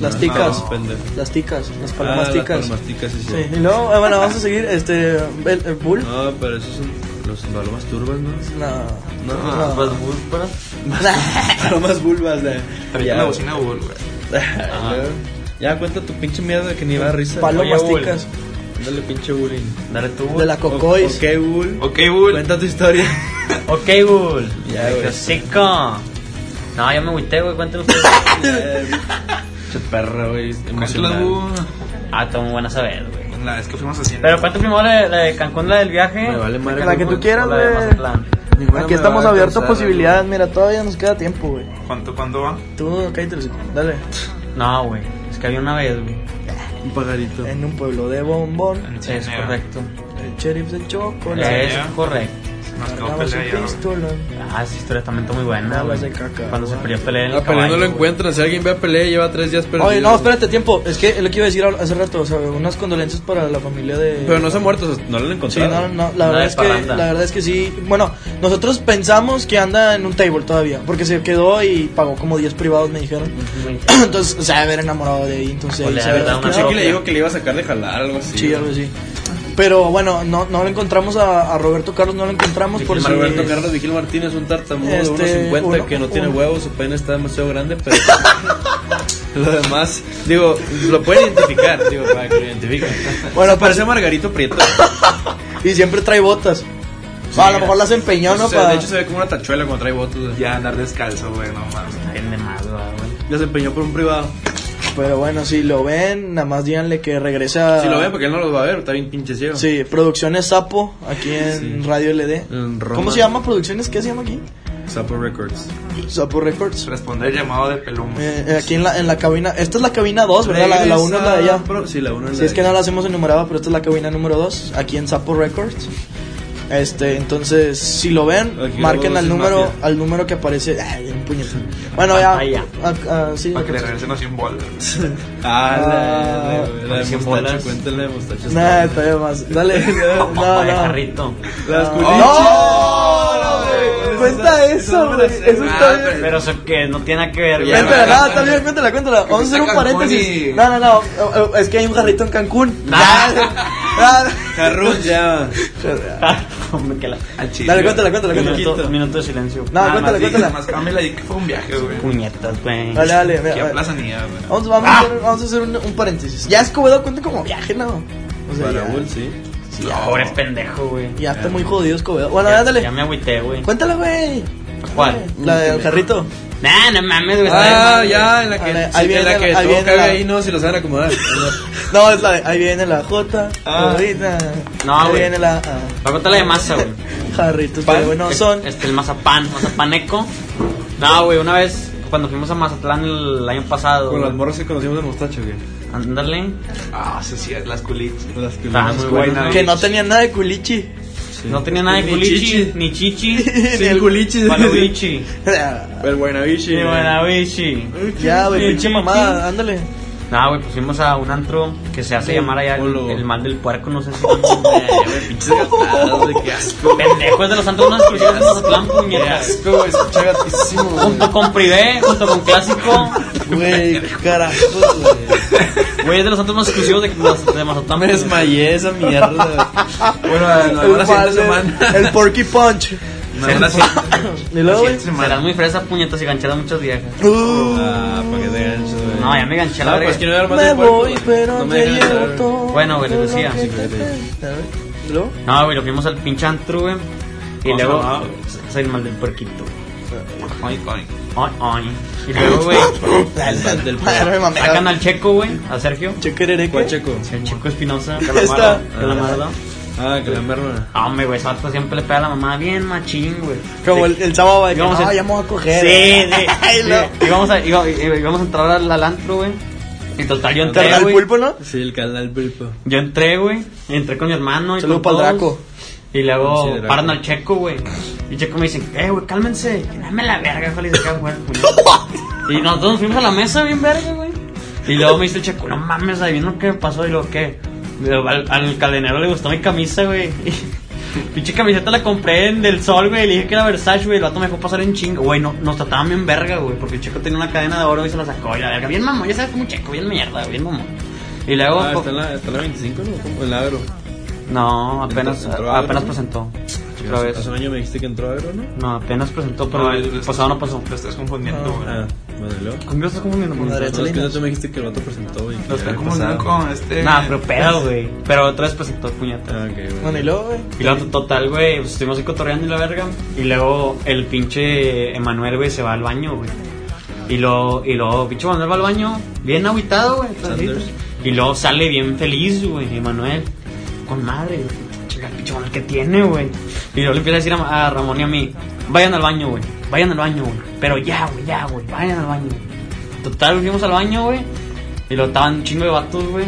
Las No, ticas. no. Las ticas. Las Ah, palomas las ticas. palomas ticas, sí, sí. Sí, y luego, eh, bueno, vamos a seguir. Este. El, el bull. No, pero esos son los palomas turbas, ¿no? No. No, No. Bus, <laughs> pero- palomas bulbas, de. Traía la bocina Bull, güey. <laughs> Ya cuenta tu pinche mierda que ni va a risa. Palomas bull. Dale pinche bullying. Dale tú. De la cocois. Ok, bull. Ok, Bull. Cuenta tu historia. <laughs> Ok, Bull. Ya, güey. Hocico. No, ya me agüité, güey. Cuéntanos. <laughs> Che perra, güey. Bull. ah, está muy buena saber, güey. La vez que fuimos haciendo. Pero cuenta primero la de, la de Cancún, la del viaje. Me vale madre. La que tú quieras, güey. Ninguna Aquí estamos a abiertos a posibilidades. Mira, todavía nos queda tiempo, güey. ¿Cuánto, cuándo va? Tú, cállate, dale. No, güey. Es que había una vez, güey. Un pajarito. En un pueblo de bombón. Es correcto. El sheriff de chocolate. Es correcto. Pelea. Ah, esa historia también está muy buena, güey. Cuando se perdió pelea en el La pelea no caballo, lo güey. encuentran. Si alguien ve a pelea, lleva tres días perdido. Oye, no, espérate, tiempo. Es que lo que iba a decir hace rato. O sea, unas condolencias para la familia de. Pero no se ha muerto, o sea, no lo han Sí, encontrado. no, no, la verdad de es que parranda. la verdad es que sí. Bueno, nosotros pensamos que anda en un table todavía, porque se quedó y pagó como 10 privados, me dijeron. <clears throat> Entonces, se ha de haber enamorado de ahí, entonces O ahí le se ha una que le dijo que le iba a sacar de jalar, algo así. Sí, algo así. Pero bueno, no, no lo encontramos a, a Roberto Carlos, no lo encontramos por si... Roberto Carlos Vigil Martínez, un tartamudo de Este, 1.50 uno- que no tiene huevos, su pene está demasiado grande, pero <laughs> lo demás, digo, lo pueden identificar, digo, para que lo identifiquen. Bueno, Bueno, parece a Margarito Prieto. <laughs> Y siempre trae botas. Ah, a lo mejor las empeñó, ¿no? O sea, Pa- de hecho se ve como una tachuela cuando trae botas. Ya andar descalzo, güey, no mames. Está bien de más, güey. Ya se empeñó por un privado. Pero bueno, si lo ven, nada más díganle que regresa... Si lo ven, porque él no los va a ver, está bien pinche ciego. Sí, Producciones Sapo, aquí en Sí. Radio LD. En. ¿Cómo se llama Producciones? ¿Qué se llama aquí? Sapo Records. Sapo Records. Responder el llamado de Pelum. Eh, eh, aquí en la, en la cabina. Esta es la cabina 2, ¿verdad? La, la 1 es la de allá. Pro- Sí, la 1 es la Si es de que no la hacemos enumerada, pero esta es la cabina número 2, aquí en Sapo Records. Este, entonces, si lo ven, Aquí marquen al número, mafia. al número que aparece. Ay, un puñetón. Bueno, ya. Ah, ah, sí, Para que le regresen los 100 bolas. <laughs> Ah, la, Ah, de cien mostacho, cuéntale de mostacho. Nah, todavía más. Dale. <laughs> No, no. Ay, jarrito. Las No. culichis. No, Cuenta eso, güey. Eso está bien. Pero eso que no tiene nada que ver, güey. Cuéntala, no, está bien, cuéntala, cuéntala. Vamos a hacer un paréntesis. No, no, no. Es que hay un jarrito en Cancún. <laughs> Ah. <laughs> Ah, Jarrón ya. Hombre, que la... Dale, cuéntala, cuéntala, cuéntala. Minuto, minuto de silencio. No, Nada cuéntala, cuéntala. Nada más cámbiala y que fue un viaje, güey. Puñetas, güey. Dale, dale. mira, Qué mira. plazanía, güey. Vamos, vamos, a hacer, vamos a hacer un, un paréntesis. Ya Escobedo cuenta como viaje, ¿no? O sea, Para ya, Bull, sí. Sí, ya, Pobre pendejo, güey. ya está muy jodido Escobedo. Bueno, Ya- ya, dale. Ya me agüité, güey. Cuéntala, güey. ¿Cuál? La del jarrito. Nah, no mames, güey. Ah, ya, en la que, Ahí viene en la que ahí ahí, no, si lo saben acomodar. <laughs> No, es la de. Ahí viene la J. Ah. Ahorita. No, Ahí güey. viene la A. Voy a contar la de masa, güey. <laughs> Jarritos, pero bueno, son. Este, el mazapán, mazapaneco. No, güey, una vez cuando fuimos a Mazatlán el año pasado. Con las morras que conocimos de mostacho, güey. Ándale. Ah, sí, sí, las culitas. Las muy buenas. Que no tenían nada de culichi. No tenía nada de Ni culichi, chichi. ni chichi, <laughs> Ni el culichi. palubichi, <laughs> El Buenavichi. ni buenavichi. Ya, güey, pinche mamada, ándale. No, güey, pues fuimos a un antro que se hace llamar allá el, el mal del puerco, no sé si. <laughs> Pinches gastadas, güey, qué asco. Pendejos de los antros más exclusivos de Mazatlán, Qué puñetas. asco, güey, escucha gatísimo, güey. Junto con Privé, junto con Clásico. Güey, carajo, güey. Güey, es de los antros más exclusivos de, de Mazatlán. Me desmayé esa mierda. Bueno, El, la siguiente mal- semana. el Porky Punch. No. Serás muy fresa, puñetas, y gancheras muchas viejas. Uh, Ah, para que te ganches. No, ya me ganché la No, pues quiero ver más me voy, güey. pero No me llevo todo. Bueno, güey, les decía. No, güey, lo fuimos al pinche antro, güey. Y ¿Cómo se luego. Soy el mal del puerquito. Ay, ay. Ay, ay. Y luego, güey, <laughs> sacan al checo, güey, a Sergio. Chequerereque. ¿Cuál checo? El checo Espinosa. Esta. Calamardo. Ah, que la merma. Ah, Hombre, güey, ese vato siempre le pega a la mamá bien machín, güey. Como el, el sábado, de que, no, a- ya me voy a coger. Sí, sí. <laughs> No. sí. Íbamos a, íbamos a entrar al, al antro, güey. Y total, yo entré, güey. pulpo, ¿no? Sí, el canal pulpo. Yo entré, güey. Entré con mi hermano. Y Saludo con pa'l todos. Draco. Y luego Sí, paran al checo, güey. Y checo me dicen, eh, güey, cálmense. Dame la verga, feliz de acá, güey. Y nosotros nos fuimos a la mesa bien verga, güey. Y luego me dice el checo, no mames, adivino qué pasó. Y luego, ¿qué? Al, al cadenero le gustó mi camisa, güey. Y <laughs> Pinche camiseta la compré en Del Sol, güey. Le dije que era Versace, güey. El vato me dejó pasar en chingo. Güey, no, nos trataban bien verga, güey. Porque el checo tenía una cadena de oro y se la sacó. Y la verga, bien mamón. Ya sabes como checo, bien mierda, bien mamón. Y luego. Ah, está en la, está en la 25, ¿no? Como el agro. No, apenas, Entró- entró Agro, apenas ¿no? presentó. Otra Hace- vez. Hace un año me dijiste que entró agro, ¿no? No, apenas presentó, pero No, el pasado no pasó. Lo estás confundiendo, güey. Ah, luego. ¿Con qué lo estás confundiendo? Con No, es que no tú me dijiste que el vato presentó y que Lo estás había confundiendo pasado. con este. Nah, pero pedo, güey. Pero otra vez presentó puñeta. Ah, ok, güey. Bueno, y luego, güey. Y luego, total, güey, pues estuvimos ahí cotorreando y la verga. Y luego el pinche Emanuel, güey, se va al baño, güey. Y luego, y luego, pinche Emanuel va al baño, bien aguitado, güey. Sanders. Y luego sale bien feliz, güey, Emanuel. Con madre, güey. Chica, pinche Emanuel, ¿qué tiene, güey? Y luego le empieza a decir a, a Ramón y a mí, vayan al baño, güey. Vayan al baño, güey. Pero ya, güey, ya, güey. Vayan al baño. Total, fuimos al baño, güey. Y luego estaban un chingo de vatos, güey.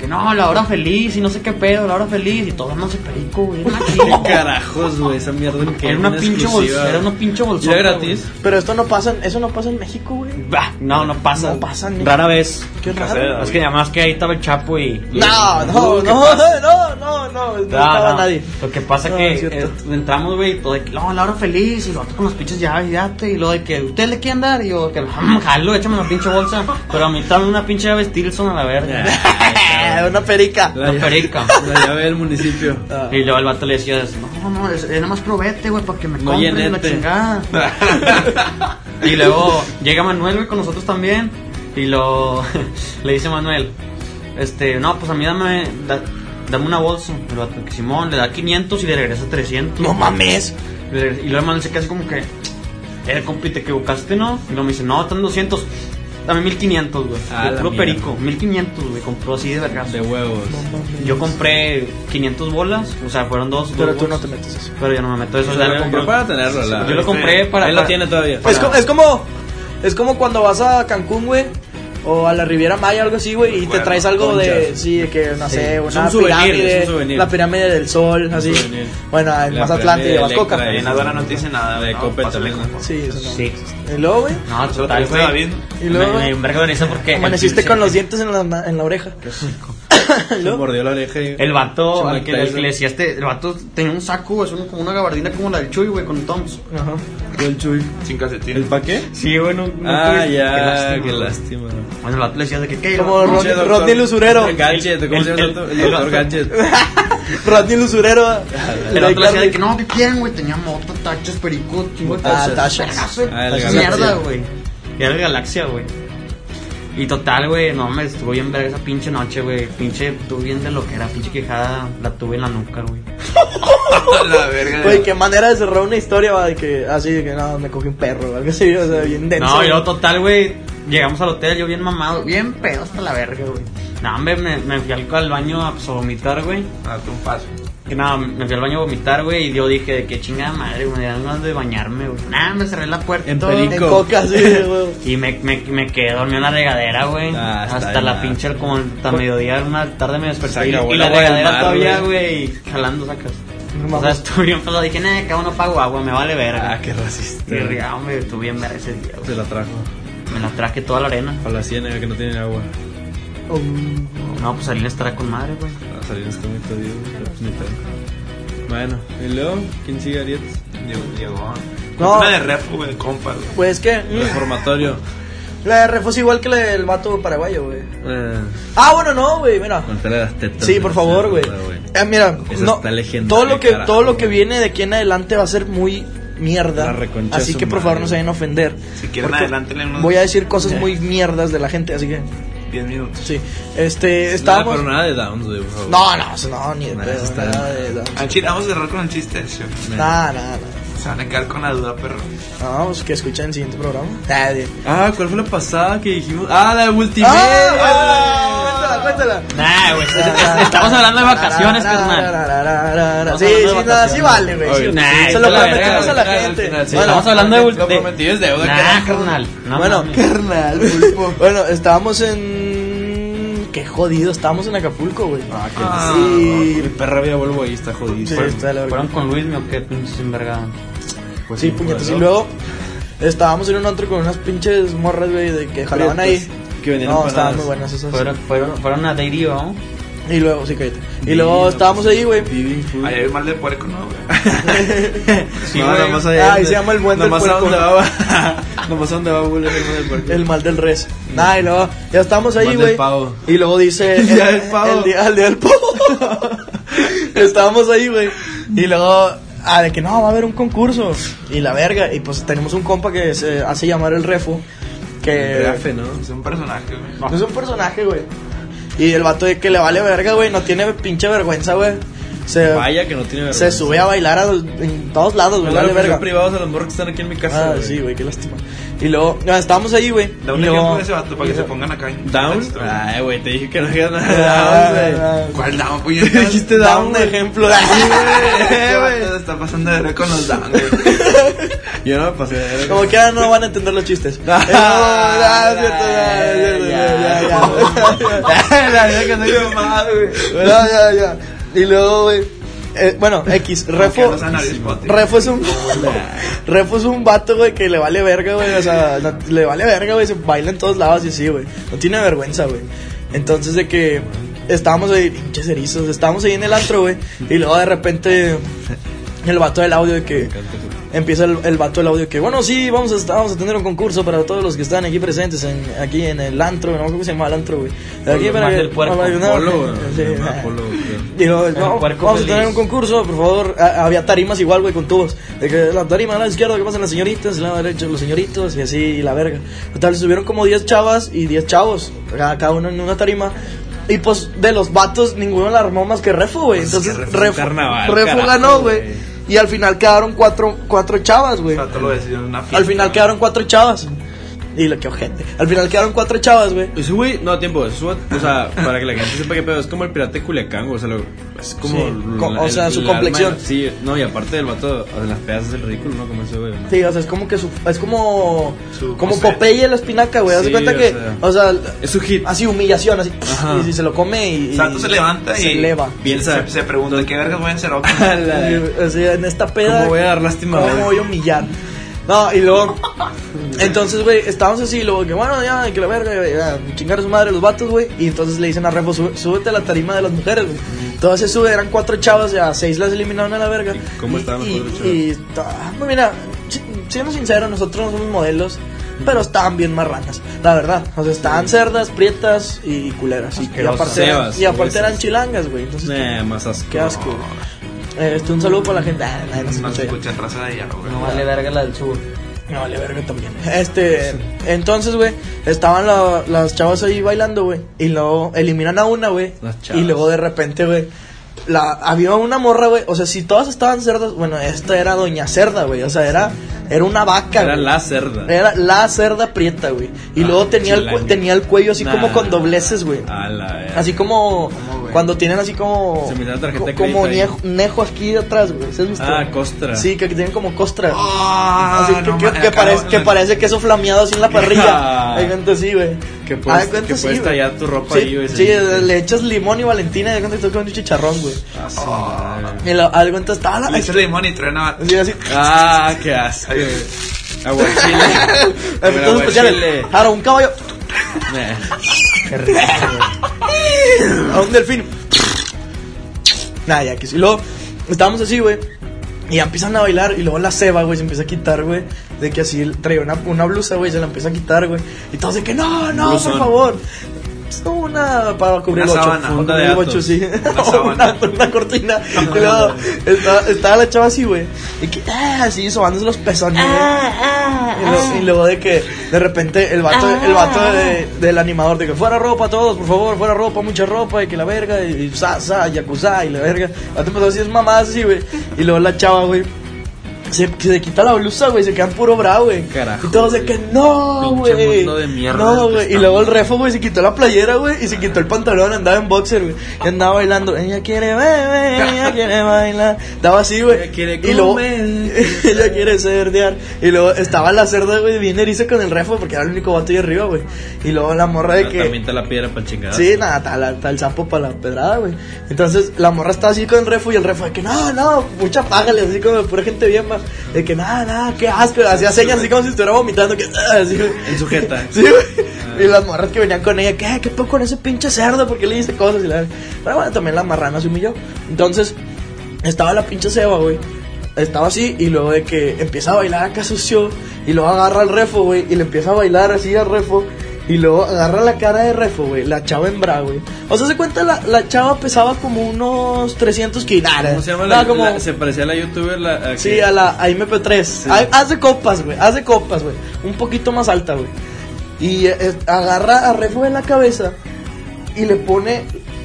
Que no, la hora feliz y no sé qué pedo, la hora feliz. Y todos no se perico, güey. Era una <laughs> ¿Qué chinga. carajos, güey? Esa mierda en que Era una pinche bolsa, era una pinche bolsa. ¿Ya gratis? Pero esto no pasa, en- eso no pasa en México, güey. Bah, no, no pasa. No pasa ni- Rara vez. Qué raro. Es que además que ahí estaba el Chapo y. No, no, Uy, ¿qué no, no, no, no, no No, estaba no. nadie. Lo que pasa No, que es eh, entramos, güey, y todo de que, no, la hora feliz, y lo otro con los pinches llaves, yate, y lo de que, ¿usted le quiere dar? Y yo, que, "Mm, <laughs> jalo, échame una pinche bolsa, pero a mí trae una pinche llave Stilson a la verga. <laughs> Una perica. La Una perica. La llave del municipio. Ah. Y luego el vato le decía, no, no, es, es nada más probete, güey, para que me No compren la chingada. <laughs> y luego llega Manuel, güey, con nosotros también. Y lo <laughs> le dice Manuel, este, no, pues a mí dame, da- dame una bolsa. El vato, que Simón le da 500 y le regresa 300. No mames. Y luego Manuel se queda así como que, eh, compi, te equivocaste, ¿no? Y luego me dice, no, están 200. Dame 1500, güey. Ah, De puro mierda. perico, 1500, güey. Compró así de vergas. De huevos. Yo compré 500 bolas, o sea, fueron dos. Pero dos tú no bolas. te metes eso. Pero yo no me meto eso. O ya sea, lo compré. para tenerlo. La, Yo lo compré para. Él lo tiene todavía. Es como, es como cuando vas a Cancún, güey. O a la Riviera Maya, algo así, güey, y te traes algo de, conchas. sí, de que, no sé, Es una un souvenir, pirámide, es un la pirámide del sol, así. Bueno, en La Mazatlán de coca. Electra, En Adora no te dice nada, De con- Sí, eso no. Sí. Y luego, güey, No, total, güey. y luego, Me, me de risa porque. amaneciste con los dientes en la, en la oreja. Y <laughs> Se mordió la oreja y... El vato, al que, al que Tyson. le decía este, el vato tenía un saco, es un- como una gabardina como la del Chuy, güey, con Toms. Ajá. El chuy. Sin calcetín. ¿El pa' qué? Sí, güey, no, no Ah, tuve- ya. Qué lástima. Qué güey. lástima. Bueno, el vato le decía de que, ¿qué? Como Rodney-. Rodney el usurero. El Gadget, ¿cómo se llama el? El el- doctor Gadget. Rodney el usurero. El vato <laughs> <laughs> le decía de que no, ¿qué quieren, güey? Tenía moto, tachos, perico, chingo de Ah, güey. Ah, mierda, güey. Y era el Galaxia, güey. Y total, güey, no me estuvo bien ver esa pinche noche, güey. Pinche, tuve bien de lo que era, pinche quejada, la tuve en la nuca, güey. <laughs> la verga. Güey, qué manera de cerrar una historia, va, de que, así, de que no, me cogí un perro, o algo así, o sea, bien denso. No, y güey. luego total, güey, llegamos al hotel, yo bien mamado, bien pedo hasta la verga, güey. No, hombre, me, me fui al, al baño a, a vomitar, güey. Date un paso. Que nada, me fui al baño a vomitar, güey, y yo dije, de qué chingada madre, güey, me dan ganas de bañarme, güey. Nada, me cerré la puerta y En todo. perico. En coca, sí, güey. <laughs> Y me, me, me quedé dormido en la regadera, güey. Ah, hasta la ah. pinche, como hasta mediodía, una tarde me desperté. Se Y, la regadera mar, todavía, güey. jalando sacas. No O sea, estuve bien pesado. Dije, nah, cada uno pago agua, me vale verga. Ah, qué racista. Y ría, hombre, estuve bien verga ese día, Se güey. la trajo. Me la traje toda la arena. Para la ciénaga que no tiene agua. No, pues Aline estará con madre, güey. A salir es como te digo. pues, ni pedo. Bueno, y luego, ¿quién sigue Ariet? Llegó. llegó. No. Una de refo, güey, compa, güey. Pues que. mm, Reformatorio. <laughs> La de refo es igual que la del vato paraguayo, güey. Eh, Ah, bueno, no, güey, mira. Contale las tetas. Sí, por favor, güey. Eh, mira, Esa no, está legendaria, todo lo que carajo, todo lo que güey. viene de aquí en adelante va a ser muy mierda. Así que por favor no se vayan a ofender. Si quieren, unos Voy a decir cosas muy mierdas de la gente, así que 10 minutos. sí. Este, Nada, estábamos pero nada de Downs, güey, por favor. No, no, eso no, ni de pedo, eso está nada de- Al chile, vamos a cerrar con el chiste güey. Nada, nada, nada. Se van a quedar con la duda, perro. No, pues que escuchen el siguiente programa. Ah, de- Ah, ¿cuál fue la pasada que dijimos? Ah, la de ¡Ah! multimedia. ¡Ah! Cuéntala, cuéntala. Nah, güey, estamos hablando de vacaciones, carnal. Sí, Estamos sí, de no, sí vale, güey. Sí. nah, Se lo verga, a la gente. sí. Estamos hablando de... Lo de- prometido es deuda, Nah, carnal. No bueno, carnal. Bueno, estábamos en. Qué jodido, estábamos en Acapulco, güey. Ah, que Ah, sí. Mi perra vida vuelvo ahí, está jodido. Sí, Pues, está la. ¿Fueron con Luis, o qué pinches envergados? pues Sí, puñetas. Y luego estábamos en un antro con unas pinches morras, güey, de que jalaban ahí. Que vendían No, estaban muy buenas esas. Fueron, fueron, fueron a Dairy, ¿no? Y luego, sí, cállate. Y luego estábamos ahí, güey. Food. Ahí hay mal de puerco, ¿no, güey? <laughs> Sí, no, güey. nomás ahí. Ah, y se llama el buen del nomás puerco. a donde va. <laughs> nomás a donde va Bull, el buen del puerco. El mal del res. Nah, y luego ya estábamos ahí, Mal del güey. Y luego dice. <laughs> El día del pavo. El día, el día del pavo. estábamos ahí, güey. Y luego. Ah, de que no, va a haber un concurso. Y la verga. Y pues tenemos un compa que se hace llamar el refo. Que. Es un personaje, güey. Es un personaje, güey. Y el vato de que le vale verga, güey. No tiene pinche vergüenza, güey. Se, Vaya que no tiene vergüenza. se sube a bailar a, en todos lados, güey. Me Vale verga. privados a los morros que están aquí en mi casa. Ah, güey. sí, güey, qué lástima. Y luego, ah, estábamos ahí, güey. Da un ejemplo de ese vato para que se pongan acá. en ¿Down? Ay, güey, te dije que no digas nada Ah, de Down, güey. ah, ¿Cuál down, Te puñetas? <laughs> dijiste Da Down, un ejemplo. <laughs> Eh, <laughs> vato güey. se está pasando de ver con los down, güey. Yo no me pasé de verga. Como que ahora no van a entender los chistes. Ah, Eh, ah, es cierto, ya, ya, ya, ya. La vida que no digo más, güey. Ya, ya, ya. Y luego, güey. eh, bueno, X, Refo. Refo. Es un. <laughs> Refo es un vato, güey, que le vale verga, güey. O sea, no- le vale verga, güey. Se baila en todos lados y así, güey. No tiene vergüenza, güey. Entonces, de que estábamos ahí, pinches erizos. Estábamos ahí en el antro, güey. Y luego de repente, el vato del audio de que. Empieza el, el vato del audio que, bueno, sí, vamos a, estar- vamos a tener un concurso para todos los que están aquí presentes, en, aquí en el antro, no me acuerdo cómo se llama el antro, güey. Aquí para que- puerco. para no, Polo, sí. Polo. Digo, El no, vamos a feliz. tener un concurso, por favor. Ah, había tarimas igual, güey, con tubos. De que la tarima a la izquierda, que pasan las señoritas, y la derecha los señoritos, y así, y la verga. Total, subieron como 10 chavas y 10 chavos, cada cada uno en una tarima. Y pues, de los vatos, ninguno la armó más que Refo, güey. Pues es que Entonces, Refo Refo, carnaval, Refo carajo, ganó, güey. Y al final quedaron cuatro, cuatro chavas, güey. Lo una fiesta. Al final quedaron cuatro chavas. Y lo que ojete. Al final quedaron cuatro chavas, güey. Ese güey, no, tiempo, eso, o sea, para que la gente sepa qué pedo, es como el pirata de Culiacán, güey, o sea, lo- es como... Sí, co- o sea, su alma- complexión. sí, no, y aparte del vato, o sea, las pedazas es el ridículo, ¿no? Como ese güey. ¿no? Sí, o sea, es como que su, es como Su- como no sé. Popeye la espinaca, güey. Haz de Sí, cuenta o que, sea. o sea, Es su hit. así humillación, así. Ajá. Y si se lo come y. Se levanta y se eleva. Piensa. Se, se pregunta, ¿qué vergas voy a hacer <laughs> o sea, en esta peda. ¿Cómo voy a dar lástima, ¿Cómo voy a humillar? No, y luego. Entonces, güey, estábamos así, y luego que bueno, ya, que la verga, ya, chingar a su madre los vatos, güey. Y entonces le dicen a Refo, "Sube- súbete a la tarima de las mujeres, güey. Todas se sube, eran cuatro chavas, ya seis las eliminaron a la verga. ¿Y cómo estaban las y, cuatro y, ah, pues mira, si- siendo sincero, nosotros no somos modelos, pero estaban bien marranas, la verdad. O sea, estaban cerdas, prietas y culeras. Y, y aparte, eran, y aparte eran chilangas, güey. Entonces, Nah, más asco. qué asco. güey. Este, un saludo para la gente. Ah, No se escucha. escucha raza de allá, güey. No vale verga la del sur. No, vale verga también. Este, entonces, güey, estaban la- las chavas ahí bailando, güey. Y luego eliminan a una, güey. Las chavas. Y luego de repente, güey, la, había una morra, güey. O sea, si todas estaban cerdas, bueno, esta era Doña Cerda, güey. O sea, era, era una vaca, Era la cerda. Era la cerda prieta, güey. Y Ah, luego tenía el, tenía el cuello así como con dobleces, güey. Así como, ¿Cómo, güey? Cuando tienen así como. Se me da la tarjeta de co- como nejo, nejo aquí atrás, güey. ¿Sí has visto? Ah, costra. Sí, que tienen como costra. Ah, Así que, no que- que acá parece, que parece queso flameado así en la <laughs> parrilla. Hay gente así, güey. Que puedes, cuenta, que sí, puedes tallar tu ropa Sí, ahí, güey. sí, le echas limón y valentina y de cuenta que estás comiendo un chicharrón, güey. Ah, su madre. Y lo, cuenta estaba la. Le echas limón y truena. Así, así. Ah, qué asco. Aguachile. Efectos especiales. Ahora, un caballo. Qué rico, güey. A un delfín. Nada, ya que sí. Luego, estábamos así, güey. Y ya empiezan a bailar. Y luego la ceba, güey, se empieza a quitar, güey. De que así traía una, una blusa, güey, se la empieza a quitar, güey. Y todos de que no, no, Blusón. por favor. Es una para cubrir Una el para cubrir el sí. Una <laughs> sábana. una, una cortina. y luego estaba, estaba la chava así, güey. Y que, ah, así, sobándose los pezones, güey. Y, luego, y luego de que de repente el vato, el vato de- del animador de que fuera ropa todos, por favor, fuera ropa, mucha ropa y que la verga y, y sa, sa, yakuza y la verga. El vato empezó a decir mamadas así, güey. Y luego la chava, güey. Se, se quita la blusa, güey, se quedan puro bravo, güey. Carajo, Y todos de que no, güey. mundo de mierda No, güey. Y luego el refo, güey, se quitó la playera, güey, y se quitó el pantalón, andaba en boxer, güey. Y andaba bailando. Ella quiere beber, ella <laughs> quiere bailar. Estaba así, güey. Ella quiere Y luego, comer. <laughs> ella quiere cerdear. Y luego estaba la cerda, güey, bien eriza con el refo, porque era el único vato ahí arriba, güey. Y luego la morra de Ah, que. También está la piedra para chingar. Sí, nada, está, está el sapo para la pedrada, güey. Entonces la morra estaba así con el refo y el refo de que no, no, mucha págale, así como pura gente bien, va. De que nada, nada, qué asco. Hacía señas así como si estuviera vomitando, que ah, así. En sujeta. <laughs> Sí, güey. Y las morras que venían con ella, ¿qué? ¿Qué pedo con ese pinche cerdo? Porque le dice cosas y la. Pero bueno, también la marrana se humilló. Entonces, estaba la pinche ceba, güey. Estaba así y luego de que empieza a bailar acá sucio y luego agarra al refo, güey, y le empieza a bailar así al refo y luego agarra la cara de refo, güey, la chava en bra, güey. O sea, se cuenta la, la chava pesaba como unos 300 kilos. ¿Cómo se llama la, como la- Se parecía a la youtuber. La, a Sí, que- a la a MP3. Ha- Haz de copas, güey. Haz de copas, güey. Un poquito más alta, güey. Y eh, agarra a Refo en la cabeza y le pone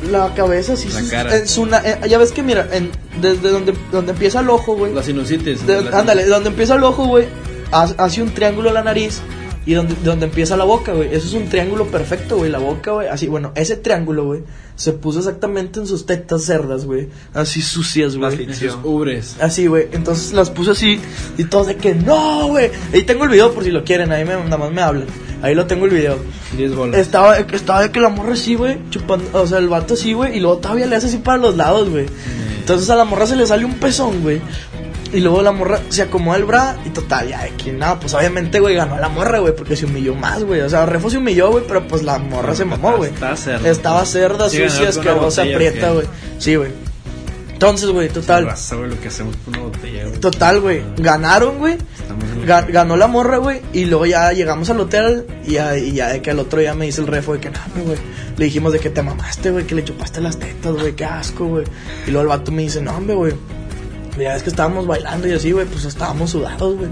la cabeza así. La cara. en su na- eh, ya ves que, mira, en- desde donde, donde empieza el ojo, güey. La sinusitis. de- La- ándale, donde empieza el ojo, güey. ha- Hace un triángulo la nariz. Y donde, donde empieza la boca, güey. Eso es un triángulo perfecto, güey. La boca, güey. Así, bueno, ese triángulo, güey. Se puso exactamente en sus tetas cerdas, güey. Así sucias, güey. Ubres. Así, güey. Entonces las puse así. Y todos de que no, güey. Ahí tengo el video por si lo quieren. Ahí me, nada más me hablan. Ahí lo tengo el video. 10 bolas. Estaba, estaba de que la morra así, güey. Chupando. O sea, el vato así, güey. Y luego todavía le hace así para los lados, güey. Entonces a la morra se le sale un pezón, güey. Y luego la morra se acomoda el bra y total, ya de que nada, pues obviamente, güey, ganó la morra, güey, porque se humilló más, güey. O sea, Refo se humilló, güey, pero pues la morra se mamó, güey. Estaba cerda. Estaba cerda, Sí, sucia, asquerosa, aprieta, ¿o güey. Sí, güey. Entonces, güey, total. Raza, güey, lo que hacemos con una botella. Total, güey. Ganaron, güey. Ga- ganó la morra, güey. Y luego ya llegamos al hotel. Y ya, y ya de que al otro día me dice el refo de que nada, güey. Le dijimos de que te mamaste, güey. Que le chupaste las tetas, güey. Qué asco, güey. Y luego el vato me dice, no, hombre, güey. Ya es que estábamos bailando y así, güey. Pues estábamos sudados, güey.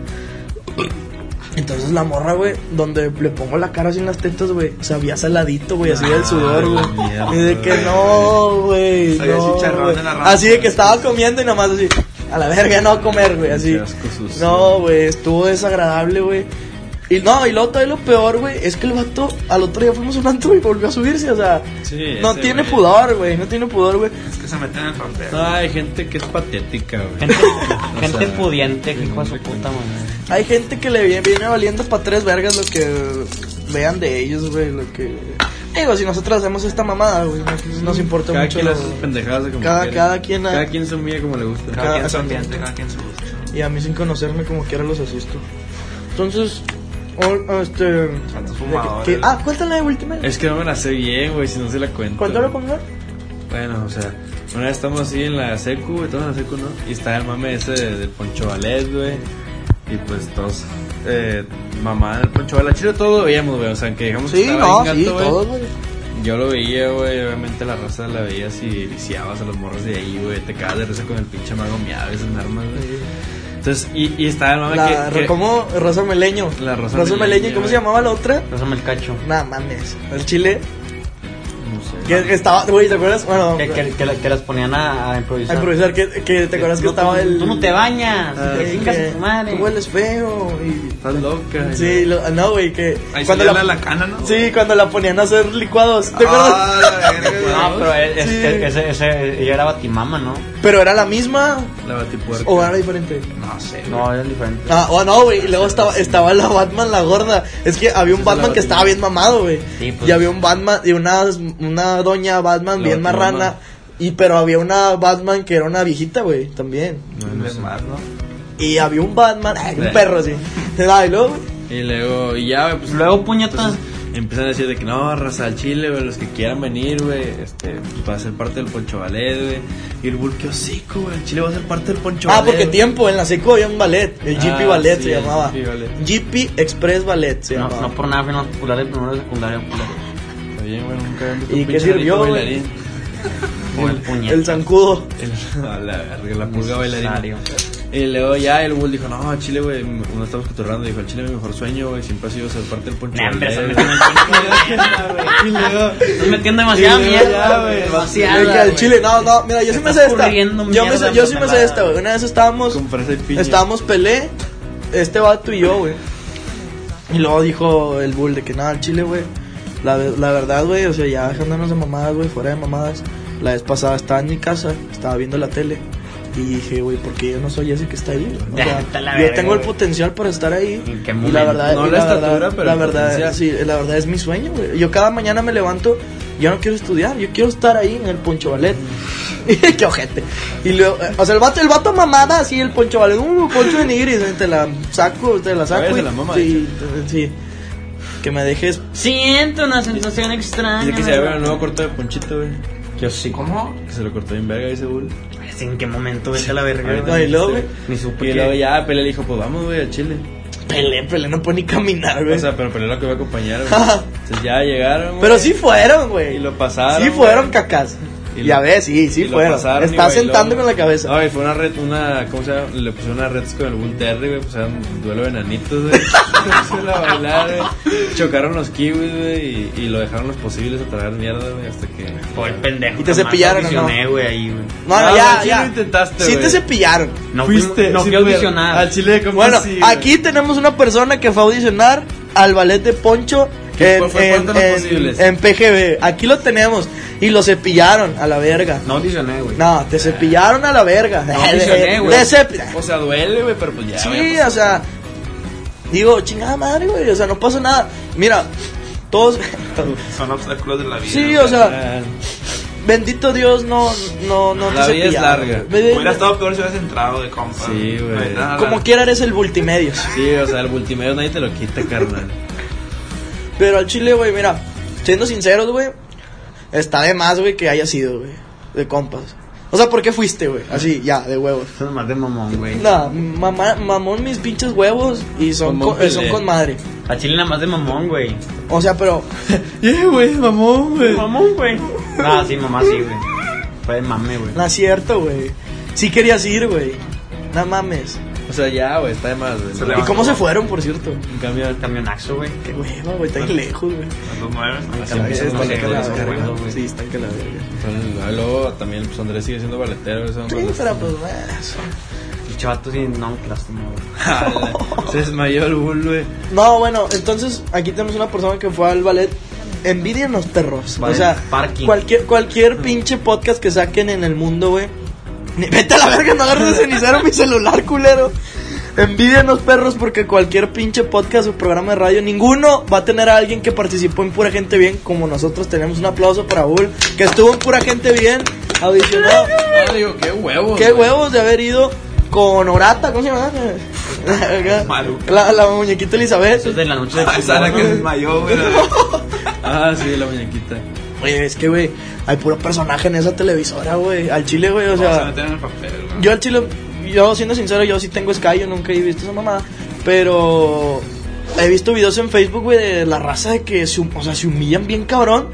Entonces la morra, güey, donde le pongo la cara así en las tetas, güey, sabía saladito, güey, así del sudor, güey. Y de que no, güey. No. Así de que estaba comiendo y nomás así, a la verga, no comer, güey, así. No, güey, estuvo desagradable, güey. Y no, y luego todavía lo peor, güey, es que el vato, al otro día fuimos a un antro y volvió a subirse, o sea, Sí, no ese tiene güey. pudor, güey, no tiene pudor, güey. Es que se meten en el papel. No, hay gente que es patética, güey. Gente, <laughs> gente sea, pudiente, hijo de su puta madre. Hay gente que le viene, viene valiendo para tres vergas lo que vean de ellos, güey, lo que... Digo, si nosotros hacemos esta mamada, güey, no nos importa Cada mucho. quien lo- pendejadas de como Cada- cada quien ha- Cada quien se humilla como le gusta. Cada Cada- quien exacto. ambiente, cada quien su gusto. Y a mí sin conocerme como quiera los asusto. Entonces, o- este... Que- que- ah, cuéntala de última. Es que no me la sé bien, güey, si no se la cuento. Cuéntalo conmigo. Bueno, o sea, una vez estamos así en la secu, güey, todos en la secu, ¿no? Y está el mame ese de- del Poncho Valés, güey. Y pues todos, eh, mamá del Poncho Valés. Chile todo lo veíamos, güey, o sea, que digamos que Sí, estaba no, bien sí, gato, güey. Yo lo veía, güey, obviamente la raza la veías y lisiabas a los morros de ahí, güey. Te cagas de risa con el pinche mago miado esas armas, güey. Entonces, y, y estaba el mame La, que, que- ¿Cómo? Rosa Meleño. La Rosa Meleño. Meleño, ¿Y cómo se llamaba la otra? Pásame el cacho. Nada mames. El chile. No sé. Que, que estaba, güey, ¿te acuerdas? Bueno, Que, que, que, que las ponían a, a a improvisar. improvisar, que, que te acuerdas que Tú- estaba el. Tú no te bañas, Ah, te que a tu madre. Tú hueles feo. Y, Estás loca. sí, lo- no, güey, que. Ahí cuando la, la lacana, ¿no? Sí, cuando la ponían a hacer licuados. ¿Te acuerdas? Ah. No, pero es, es- Sí. ese, ese, ella era Batimama, ¿no? Pero era la misma La batipuerca. o era diferente. No sé. No, era diferente. Ah, o no, güey. Y luego estaba, estaba la Batman, la gorda. Es que había un Batman que estaba bien mamado, güey. Sí, pues. Y había un Batman y una, una doña Batman La bien marrana. Y pero había una Batman que era una viejita, güey, también. No, no Es sé. más, ¿no? Y había un Batman, ay, un Sí. perro así. Ah, y luego, güey, Y luego, y ya, pues. Luego, puñetas. entonces, empiezan a decir de que no, raza al chile, güey, los que quieran venir, güey, este, pues va a ser parte del Poncho Ballet, güey. Y el bull, qué hocico, güey, el chile va a ser parte del Poncho Ah, Ballet. porque tiempo, en la seco había un ballet. El GP Ah, Ballet sí, se llamaba. GP Ballet. GP Express Ballet se No, llamaba. no por nada fuimos populares primero de secundaria populares. Güey, nunca visto ¿Y un qué pinche sirvió, güey? bailarín. <laughs> O el puñet. El zancudo. El- <laughs> a la verga, la pulga bailarina. Necesario. Y luego ya el Bull dijo, no, Chile, güey, no estamos cotorrando. Dijo, el Chile es mi mejor sueño, güey, siempre ha sido ser parte del Poncho Nah, hombre, Ballet. estás metiendo Y luego... Estás metiendo demasiada mierda, güey. güey, Demasiada. El güey. chile, no, no, mira, yo sí me Estás sé esta. Yo, me mierda sé, yo sí me sé pelada, esta, güey. Una vez estábamos, Con fresa y piña. estábamos pelé, este vato y yo, güey. Y luego dijo el bull de que nada, el chile, güey. La, la verdad, güey, o sea, ya dejándonos de mamadas, güey, fuera de mamadas. La vez pasada estaba en mi casa, estaba viendo la tele. Y dije, güey, porque yo no soy ese que está ahí. O sea, <laughs> yo verga, tengo el potencial para estar ahí. ¿En qué Y la verdad, No la la estatura, verdad, pero la verdad, sí, la verdad es mi sueño, güey. Yo cada mañana me levanto, yo no quiero estudiar, yo quiero estar ahí en el Poncho Ballet. <laughs> Qué ojete. Y luego, eh, o sea, el vato, el vato mamada así, el Poncho Ballet, uh, Poncho de Nigris, te la saco, te la saco. Y- la mama, sí, sí. Que me dejes. Siento una sensación extraña. Dice que se ve el nuevo corte de Ponchito, güey. Yo sí. ¿Cómo? Que se lo cortó bien verga, dice Bull. ¿En qué momento vete a la verga? No, y luego, güey. Ni supe Y que- luego ya Pelé le dijo, pues vamos, güey, al Chile. Pelé, Pelé no puede ni caminar, güey. O sea, pero Pelé lo que iba a acompañar, güey. <laughs> Entonces ya llegaron, güey. Pero sí fueron, güey. Y lo pasaron, Sí güey. fueron cacas. Y Ya ves, sí, sí y fueron. pasaron y Está bailó, sentando con la cabeza. Ay, fue una red, una, ¿cómo se llama? Le pusieron una red con el Bull Terry, güey, pues era un duelo de enanitos, güey. <laughs> Se la bailar, güey. Chocaron los kiwis, güey, y, y lo dejaron los posibles a tragar mierda, güey, hasta que... Por el pendejo. ¿Y te cepillaron no? güey, ahí, güey. No, no, No, ya, sí ya. lo intentaste, Sí te cepillaron. No Fuiste, fui, no fui a fue. audicionar. Al Chile, ¿cómo Bueno, aquí tenemos una persona que fue a audicionar al ballet de Poncho ¿Qué en, fue- PGB. Aquí lo tenemos. Y lo cepillaron a la verga. No audicioné, güey. No, te cepillaron a la verga. No <laughs> audicioné, güey. O sea, duele, güey, pero pues ya, güey, Sí, o sea. Digo, chingada madre, güey. O sea, no pasa nada. Mira, todos. <laughs> Son obstáculos de la vida. Sí, o sea, bendito Dios, no, no, no La te vida es larga. Hubiera estado peor si hubieras entrado de compa. Sí, güey. Como quiera eres el multimedios. Sí, o sea, el multimedia nadie te lo quita, carnal. <laughs> Pero al chile, güey, mira, siendo sinceros, güey, está de más, güey, que haya sido, güey, de compas. O sea, ¿por qué fuiste, güey? Así, ya, de huevos. Es más de mamón, güey. No, mamá, mamón mis pinches huevos y son, con, eh, son con madre. A Chile nada más de mamón, güey. O sea, pero, <laughs> Yeah, güey, mamón, güey. Mamón, güey. No, sí, mamá, sí, güey. Fue de mame, güey. no es cierto, güey. Sí querías ir, güey. No mames. O sea, ya, güey, está de más, güey. ¿Y cómo se fueron, por cierto? En cambio, Camionaxo, güey. Qué hueva, güey, está lejos, güey. Los nueve. Están los que la verga. Sí, están que la verga. luego también, pues Andrés sigue siendo baletero. Eso, Sí, pero pues. Y chavato, sí, no, qué lástima, güey. Se desmayó el bull, güey. No, bueno, entonces aquí tenemos una persona que fue al ballet. Envidianos perros. Ballet o sea, parking. cualquier cualquier pinche podcast que saquen en el mundo, güey. Ni- Vete a la verga, no agarres de cenicero mi celular, culero. Envidianos perros porque cualquier pinche podcast o programa de radio, ninguno va a tener a alguien que participó en Pura Gente Bien como nosotros tenemos. Un aplauso para Bull, que estuvo en Pura Gente Bien, audicionó. No, digo, qué huevos. Qué güey. huevos de haber ido con Orata, ¿cómo se llama? <laughs> La, la muñequita Elizabeth. Eso es de la noche de Ah, Esa era la que desmayó, güey. <laughs> Ah, sí, la muñequita. Oye, es que, güey, hay puro personaje en esa televisora, güey. Al chile, güey, o sea. meter en el papel, güey. Yo al chile, yo siendo sincero, yo sí tengo Sky, yo nunca he visto esa mamada. Pero he visto videos en Facebook, güey, de la raza de que se, o sea, se humillan bien cabrón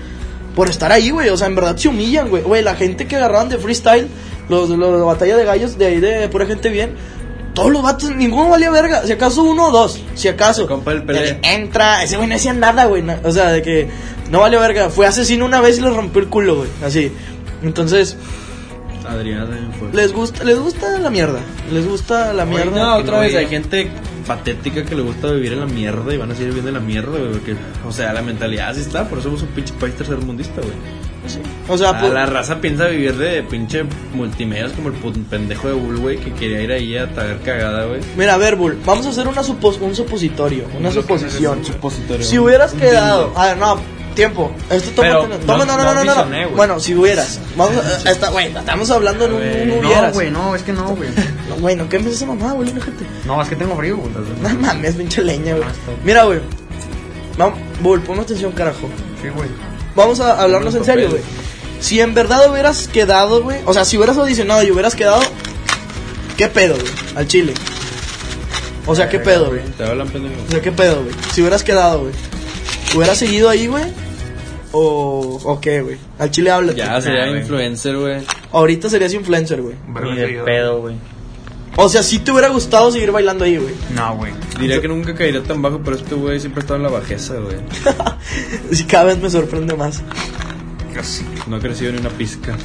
por estar ahí, güey. O sea, en verdad se humillan, güey. Güey, la gente que agarraban de freestyle, los, los de batalla de gallos, de ahí de pura gente bien. Todos los vatos, ninguno valía verga. Si acaso uno o dos, si acaso. El compa. De que Entra, ese güey no hacía nada, güey. na- O sea, de que No valió verga. Fue asesino una vez y le rompió el culo, güey. Así. Entonces, Adriana también fue. les gusta, les gusta la mierda. Les gusta la mierda. No, otra no vez hay gente patética que le gusta vivir en la mierda y van a seguir viviendo en la mierda, güey. porque, O sea, la mentalidad así está, por eso somos un pinche país tercermundista, güey. Sí. O sea, Ah, pues, la raza piensa vivir de pinche multimedios como el pendejo de Bull, güey, que quería ir ahí a traer cagada, güey. mira, a ver, Bull, vamos a hacer una supos- un supositorio, una suposición. Supositorio. Si hubieras quedado, a ver, no, tiempo. Esto toma, Pero toma, no- no, no, no, no no, no. Bueno, si hubieras, vamos, a, esta, güey, estamos hablando en un, un No, hubieras. güey, no, es que no, güey. <laughs> No, güey, no quemes esa mamá, güey, gente. No, es que tengo frío, güey. No mames, pinche leña, güey. Está. Mira, güey. Bull, pon atención, carajo. Sí, güey. Vamos a hablarnos en serio, güey. Si en verdad hubieras quedado, güey. O sea, si hubieras audicionado y hubieras quedado. ¿Qué pedo, güey? Al chile. O sea, ¿qué pedo, güey? Te hablan pendejo. O sea, ¿qué pedo, güey? Si hubieras quedado, güey. ¿Hubieras seguido ahí, güey? ¿O, o qué, güey? Al chile habla. Ya sería influencer, güey. Ahorita serías influencer, güey. Ni de pedo, güey. O sea, si te hubiera gustado seguir bailando ahí, güey. No, güey. Diría que nunca caería tan bajo, pero este güey siempre ha estado en la bajeza, güey. <laughs> Si cada vez me sorprende más. Casi. No ha crecido ni una pizca.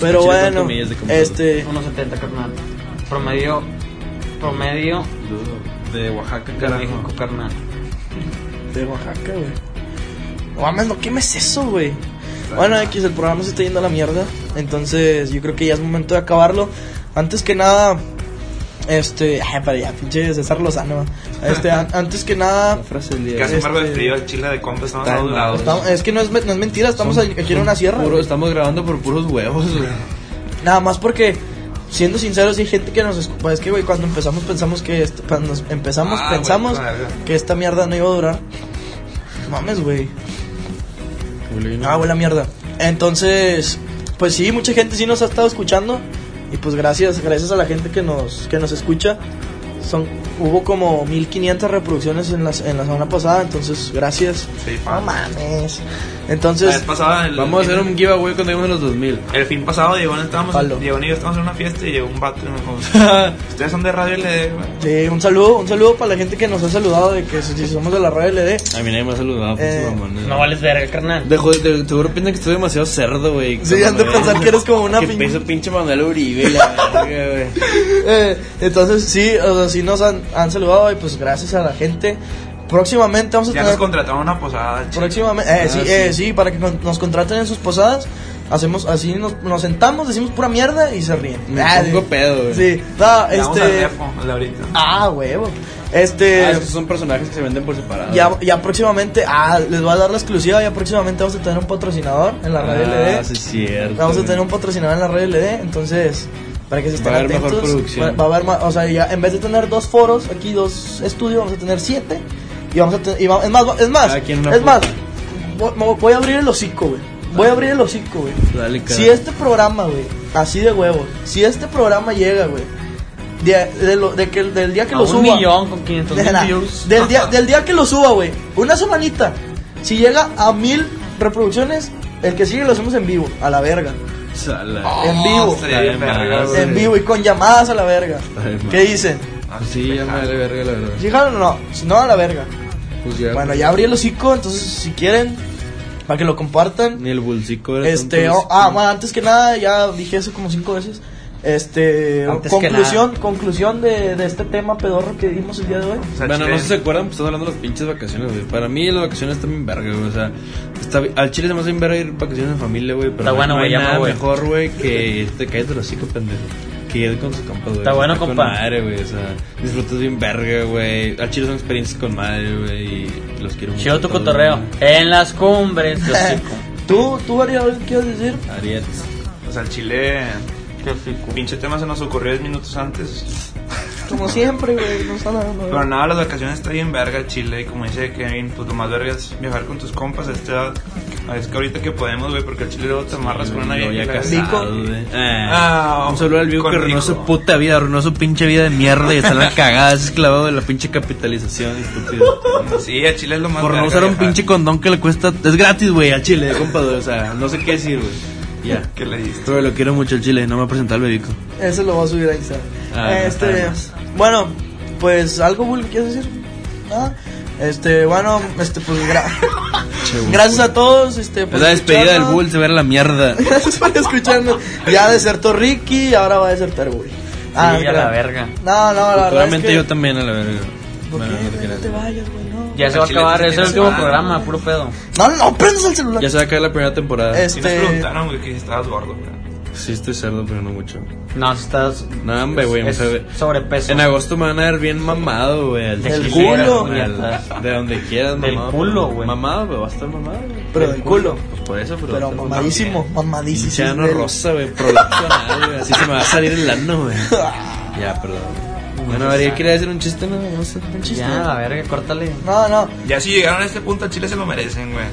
Pero bueno, de este. 1.70, carnal. Promedio. Promedio De Oaxaca, de carajo. México, carnal. De Oaxaca, güey. No mames, no quemes eso, güey. Bueno, X, el programa se está yendo a la mierda. Entonces, yo creo que ya es momento de acabarlo. Antes que nada, este. Ay, para ya, pinche César Lozano. Este, an- <laughs> antes que nada. La frase del día. Un Este- barba de frío, el chile de compa, estamos Está doblados. estamos- es que no es, no es mentira, estamos Son- aquí en una sierra. puro- güey. estamos grabando por puros huevos, güey. Nada más porque, siendo sinceros, hay gente que nos escucha. Es que, güey, cuando empezamos pensamos que. esto- cuando nos empezamos, Ah, güey, pensamos la verga. que esta mierda no iba a durar. Mames, güey. Ah, buena mierda. Entonces, pues sí, mucha gente sí nos ha estado escuchando. Y pues gracias, gracias a la gente que nos, que nos escucha. Son, hubo como 1500 reproducciones en, las, en la semana pasada, entonces gracias. Sí, No pa. Mames. La Entonces, vez pasada, el- Vamos a hacer un giveaway cuando lleguemos a los 2000. El fin pasado, Diego, estábamos. Diego y yo estábamos en una fiesta y llegó un vato y <laughs> Ustedes son de Radio LD, güey. sí, un saludo, un saludo para la gente que nos ha saludado de que si somos de la radio LD. A mí nadie me ha saludado, Eh, pinche mamón. No vales verga, carnal. De, joder, de- seguro piensan que estoy demasiado cerdo, güey. Sí, han de pensar que eres como una Que pin- pinche Manuel Uribe la verga, güey. <laughs> Eh, entonces sí, o sea, sí nos han, han saludado y pues gracias a la gente. Próximamente vamos a Ya tener nos contrataron una posada. chico. Próximamente, eh, sí, Ah, eh, sí. sí, para que nos contraten en sus posadas. Hacemos así, nos, nos sentamos, decimos pura mierda y se ríen. Me Ah, pongo sí. pedo, güey. Sí, no, al este. Defo, al de ahorita. Ah, huevo. Este. Ah, es que son personajes que se venden por separado. ya, ya próximamente, ah, les voy a dar la exclusiva. Ya próximamente vamos a tener un patrocinador en la radio Ah, LD. sí, es cierto. Vamos a tener un patrocinador en la radio LD. Entonces, para que se estén Va a haber mejor atentos. producción. Va, va a haber más, o sea, ya en vez de tener dos foros, aquí dos estudios, vamos a tener siete. Y vamos a tener, y va- es más, es más, es más, voy, a abrir el hocico, güey. Voy a abrir el hocico, güey. Dale, cara. Si este programa, güey, así de huevos, si este programa llega, güey, de, de lo- de que, del día que A lo un suba. millón con 500 mil views. del, día, <laughs> del día que lo suba, güey. Una semanita. Si llega a mil reproducciones, el que sigue lo hacemos en vivo, a la verga. En vivo. verga, más. güey. En vivo y con llamadas a la verga. ¿Qué dicen? Ah, Sí, ya me vale verga, la verdad. ¿Sí o no? Si no, a la verga. Pues ya. Bueno, ya abrí el hocico, entonces si quieren, para que lo compartan. Ni el bolsico era Este, oh, ah, bueno, antes que nada, ya dije eso como cinco veces. Este, Antes que conclusión, conclusión de, de este tema pedorro que dimos el día de hoy. O sea, Bueno, chile- no sé si se acuerdan, pues estamos hablando de las pinches vacaciones, güey. Para mí las vacaciones están bien verga, güey. O sea, está, al chile se me hace bien verga ir vacaciones en familia, güey. Pero Está no bueno, hay güey, llama, nada güey. mejor, güey, que te caes de los hocico, pendejo. Ir con sus compas, güey. Está bueno, con compa. madre, güey. O sea, disfrutas bien verga, güey. Al chile son experiencias con madre, güey. Y los quiero mucho. Chido tu a cotorreo. En las cumbres. <laughs> ¿Tú, tú, Ariel, qué quieres decir? Ariel. O sea, el chile. Qué hocico. Pinche tema se nos ocurrió 10 minutos antes. Como siempre, güey, no está nada. Pero nada, las vacaciones está bien verga Chile. Y como dice Kevin, pues lo más verga es viajar con tus compas. Este, es que ahorita que podemos, güey, porque el Chile luego te amarras con una vieja. casado, güey. Eh. Ah, Un saludo al Vivo con que arruinó su puta vida, arruinó su pinche vida de mierda y está en la cagada, es esclavado de la pinche capitalización, estúpido. Sí, el Chile es lo más Por no usar un pinche condón que le cuesta, es gratis, güey, al chile, compadre, o sea, no sé qué decir, güey. Ya. ¿Qué le diste? Pero lo quiero mucho el chile, no me ha presentado el bebico. Eso lo voy a subir a Instagram. Ah, este. Bueno, pues algo, Bull, ¿quieres decir? Ah, este, bueno, este, pues gra <laughs> Bull. Gracias a todos, este, Es por la despedida del. Bull, se ve a la mierda. Gracias por escucharnos. Ya desertó Ricky, ahora va a desertar Bull. Ah, Sí, a la verga. No, no, la verdad es que... yo también a la verga. ¿Por Bueno, qué? no te No creas. te vayas, güey, no. Ya se va a acabar, es el último programa, puro pedo. No, no prendas el celular. Ya se va a acabar la primera temporada. Es- Si nos Este- preguntaron, güey, que si estabas gordo, güey. Sí, estoy cerdo, pero no mucho. No, estás. No, hombre, güey. es sabe- sobrepeso. En agosto me van a ver bien mamado, güey. al Del culo. güey, al- De donde quieras, Del mamado. culo, güey. Mamado, pero va a estar mamado, güey. Pero del culo. Pues por eso, pero. Pero a mamadísimo, mamadísimo. Pinche ano rosa, güey. Prolapso anal, güey. Así se me va a salir el ano, güey. <laughs> Ya, perdón. Bueno, María, ¿quería decir un chiste? No, no sé. Un chiste. Ya, la verga, córtale. No, no. Ya si llegaron a este punto, al Chile se lo merecen, güey.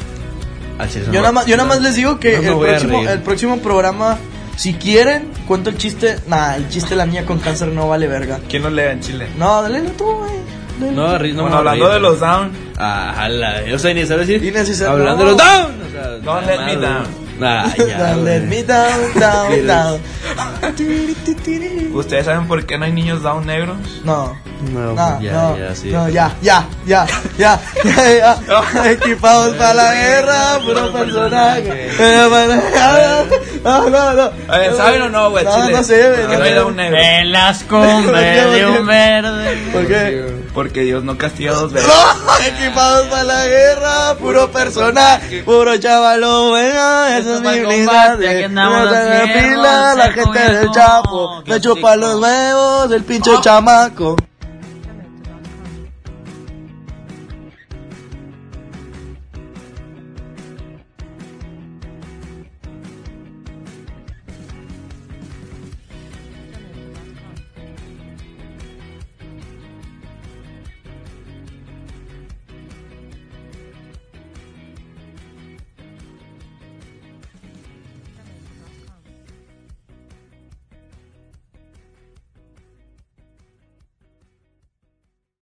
Al chile, Yo nada más, yo nada más les digo que No el, a próximo, el próximo programa, si quieren, cuento el chiste. Nah, el chiste de la niña con cáncer no vale verga. ¿Quién nos lee en Chile? No, dale tú, güey. No, ri- no me hablando de los down, Ah, la. O sea, ni sabes decir. Innecesario. Hablando No. de los down. O sea, Don't let me madre. down. Ah, ya. Don't let güey. me down, down, down. ¿ustedes saben por qué no hay niños down negros? No. No, No, ya, no, ya, sí. no, ya, ya, ya, ya, ya, ya. Equipados para la guerra, puro personaje. Para- No, no, no. A ver, ¿saben o no, güey? No, Chile? no sé, güey. ¿Por qué no no negro? En las cumbres de un verde. ¿Por qué? Porque Dios no castiga dos veces. No, <laughs> equipados para la guerra, puro personaje, puro chavalo bueno, eso es mi se me fierros, pila, la gente del chapo, me chupa los huevos, el pinche chamaco.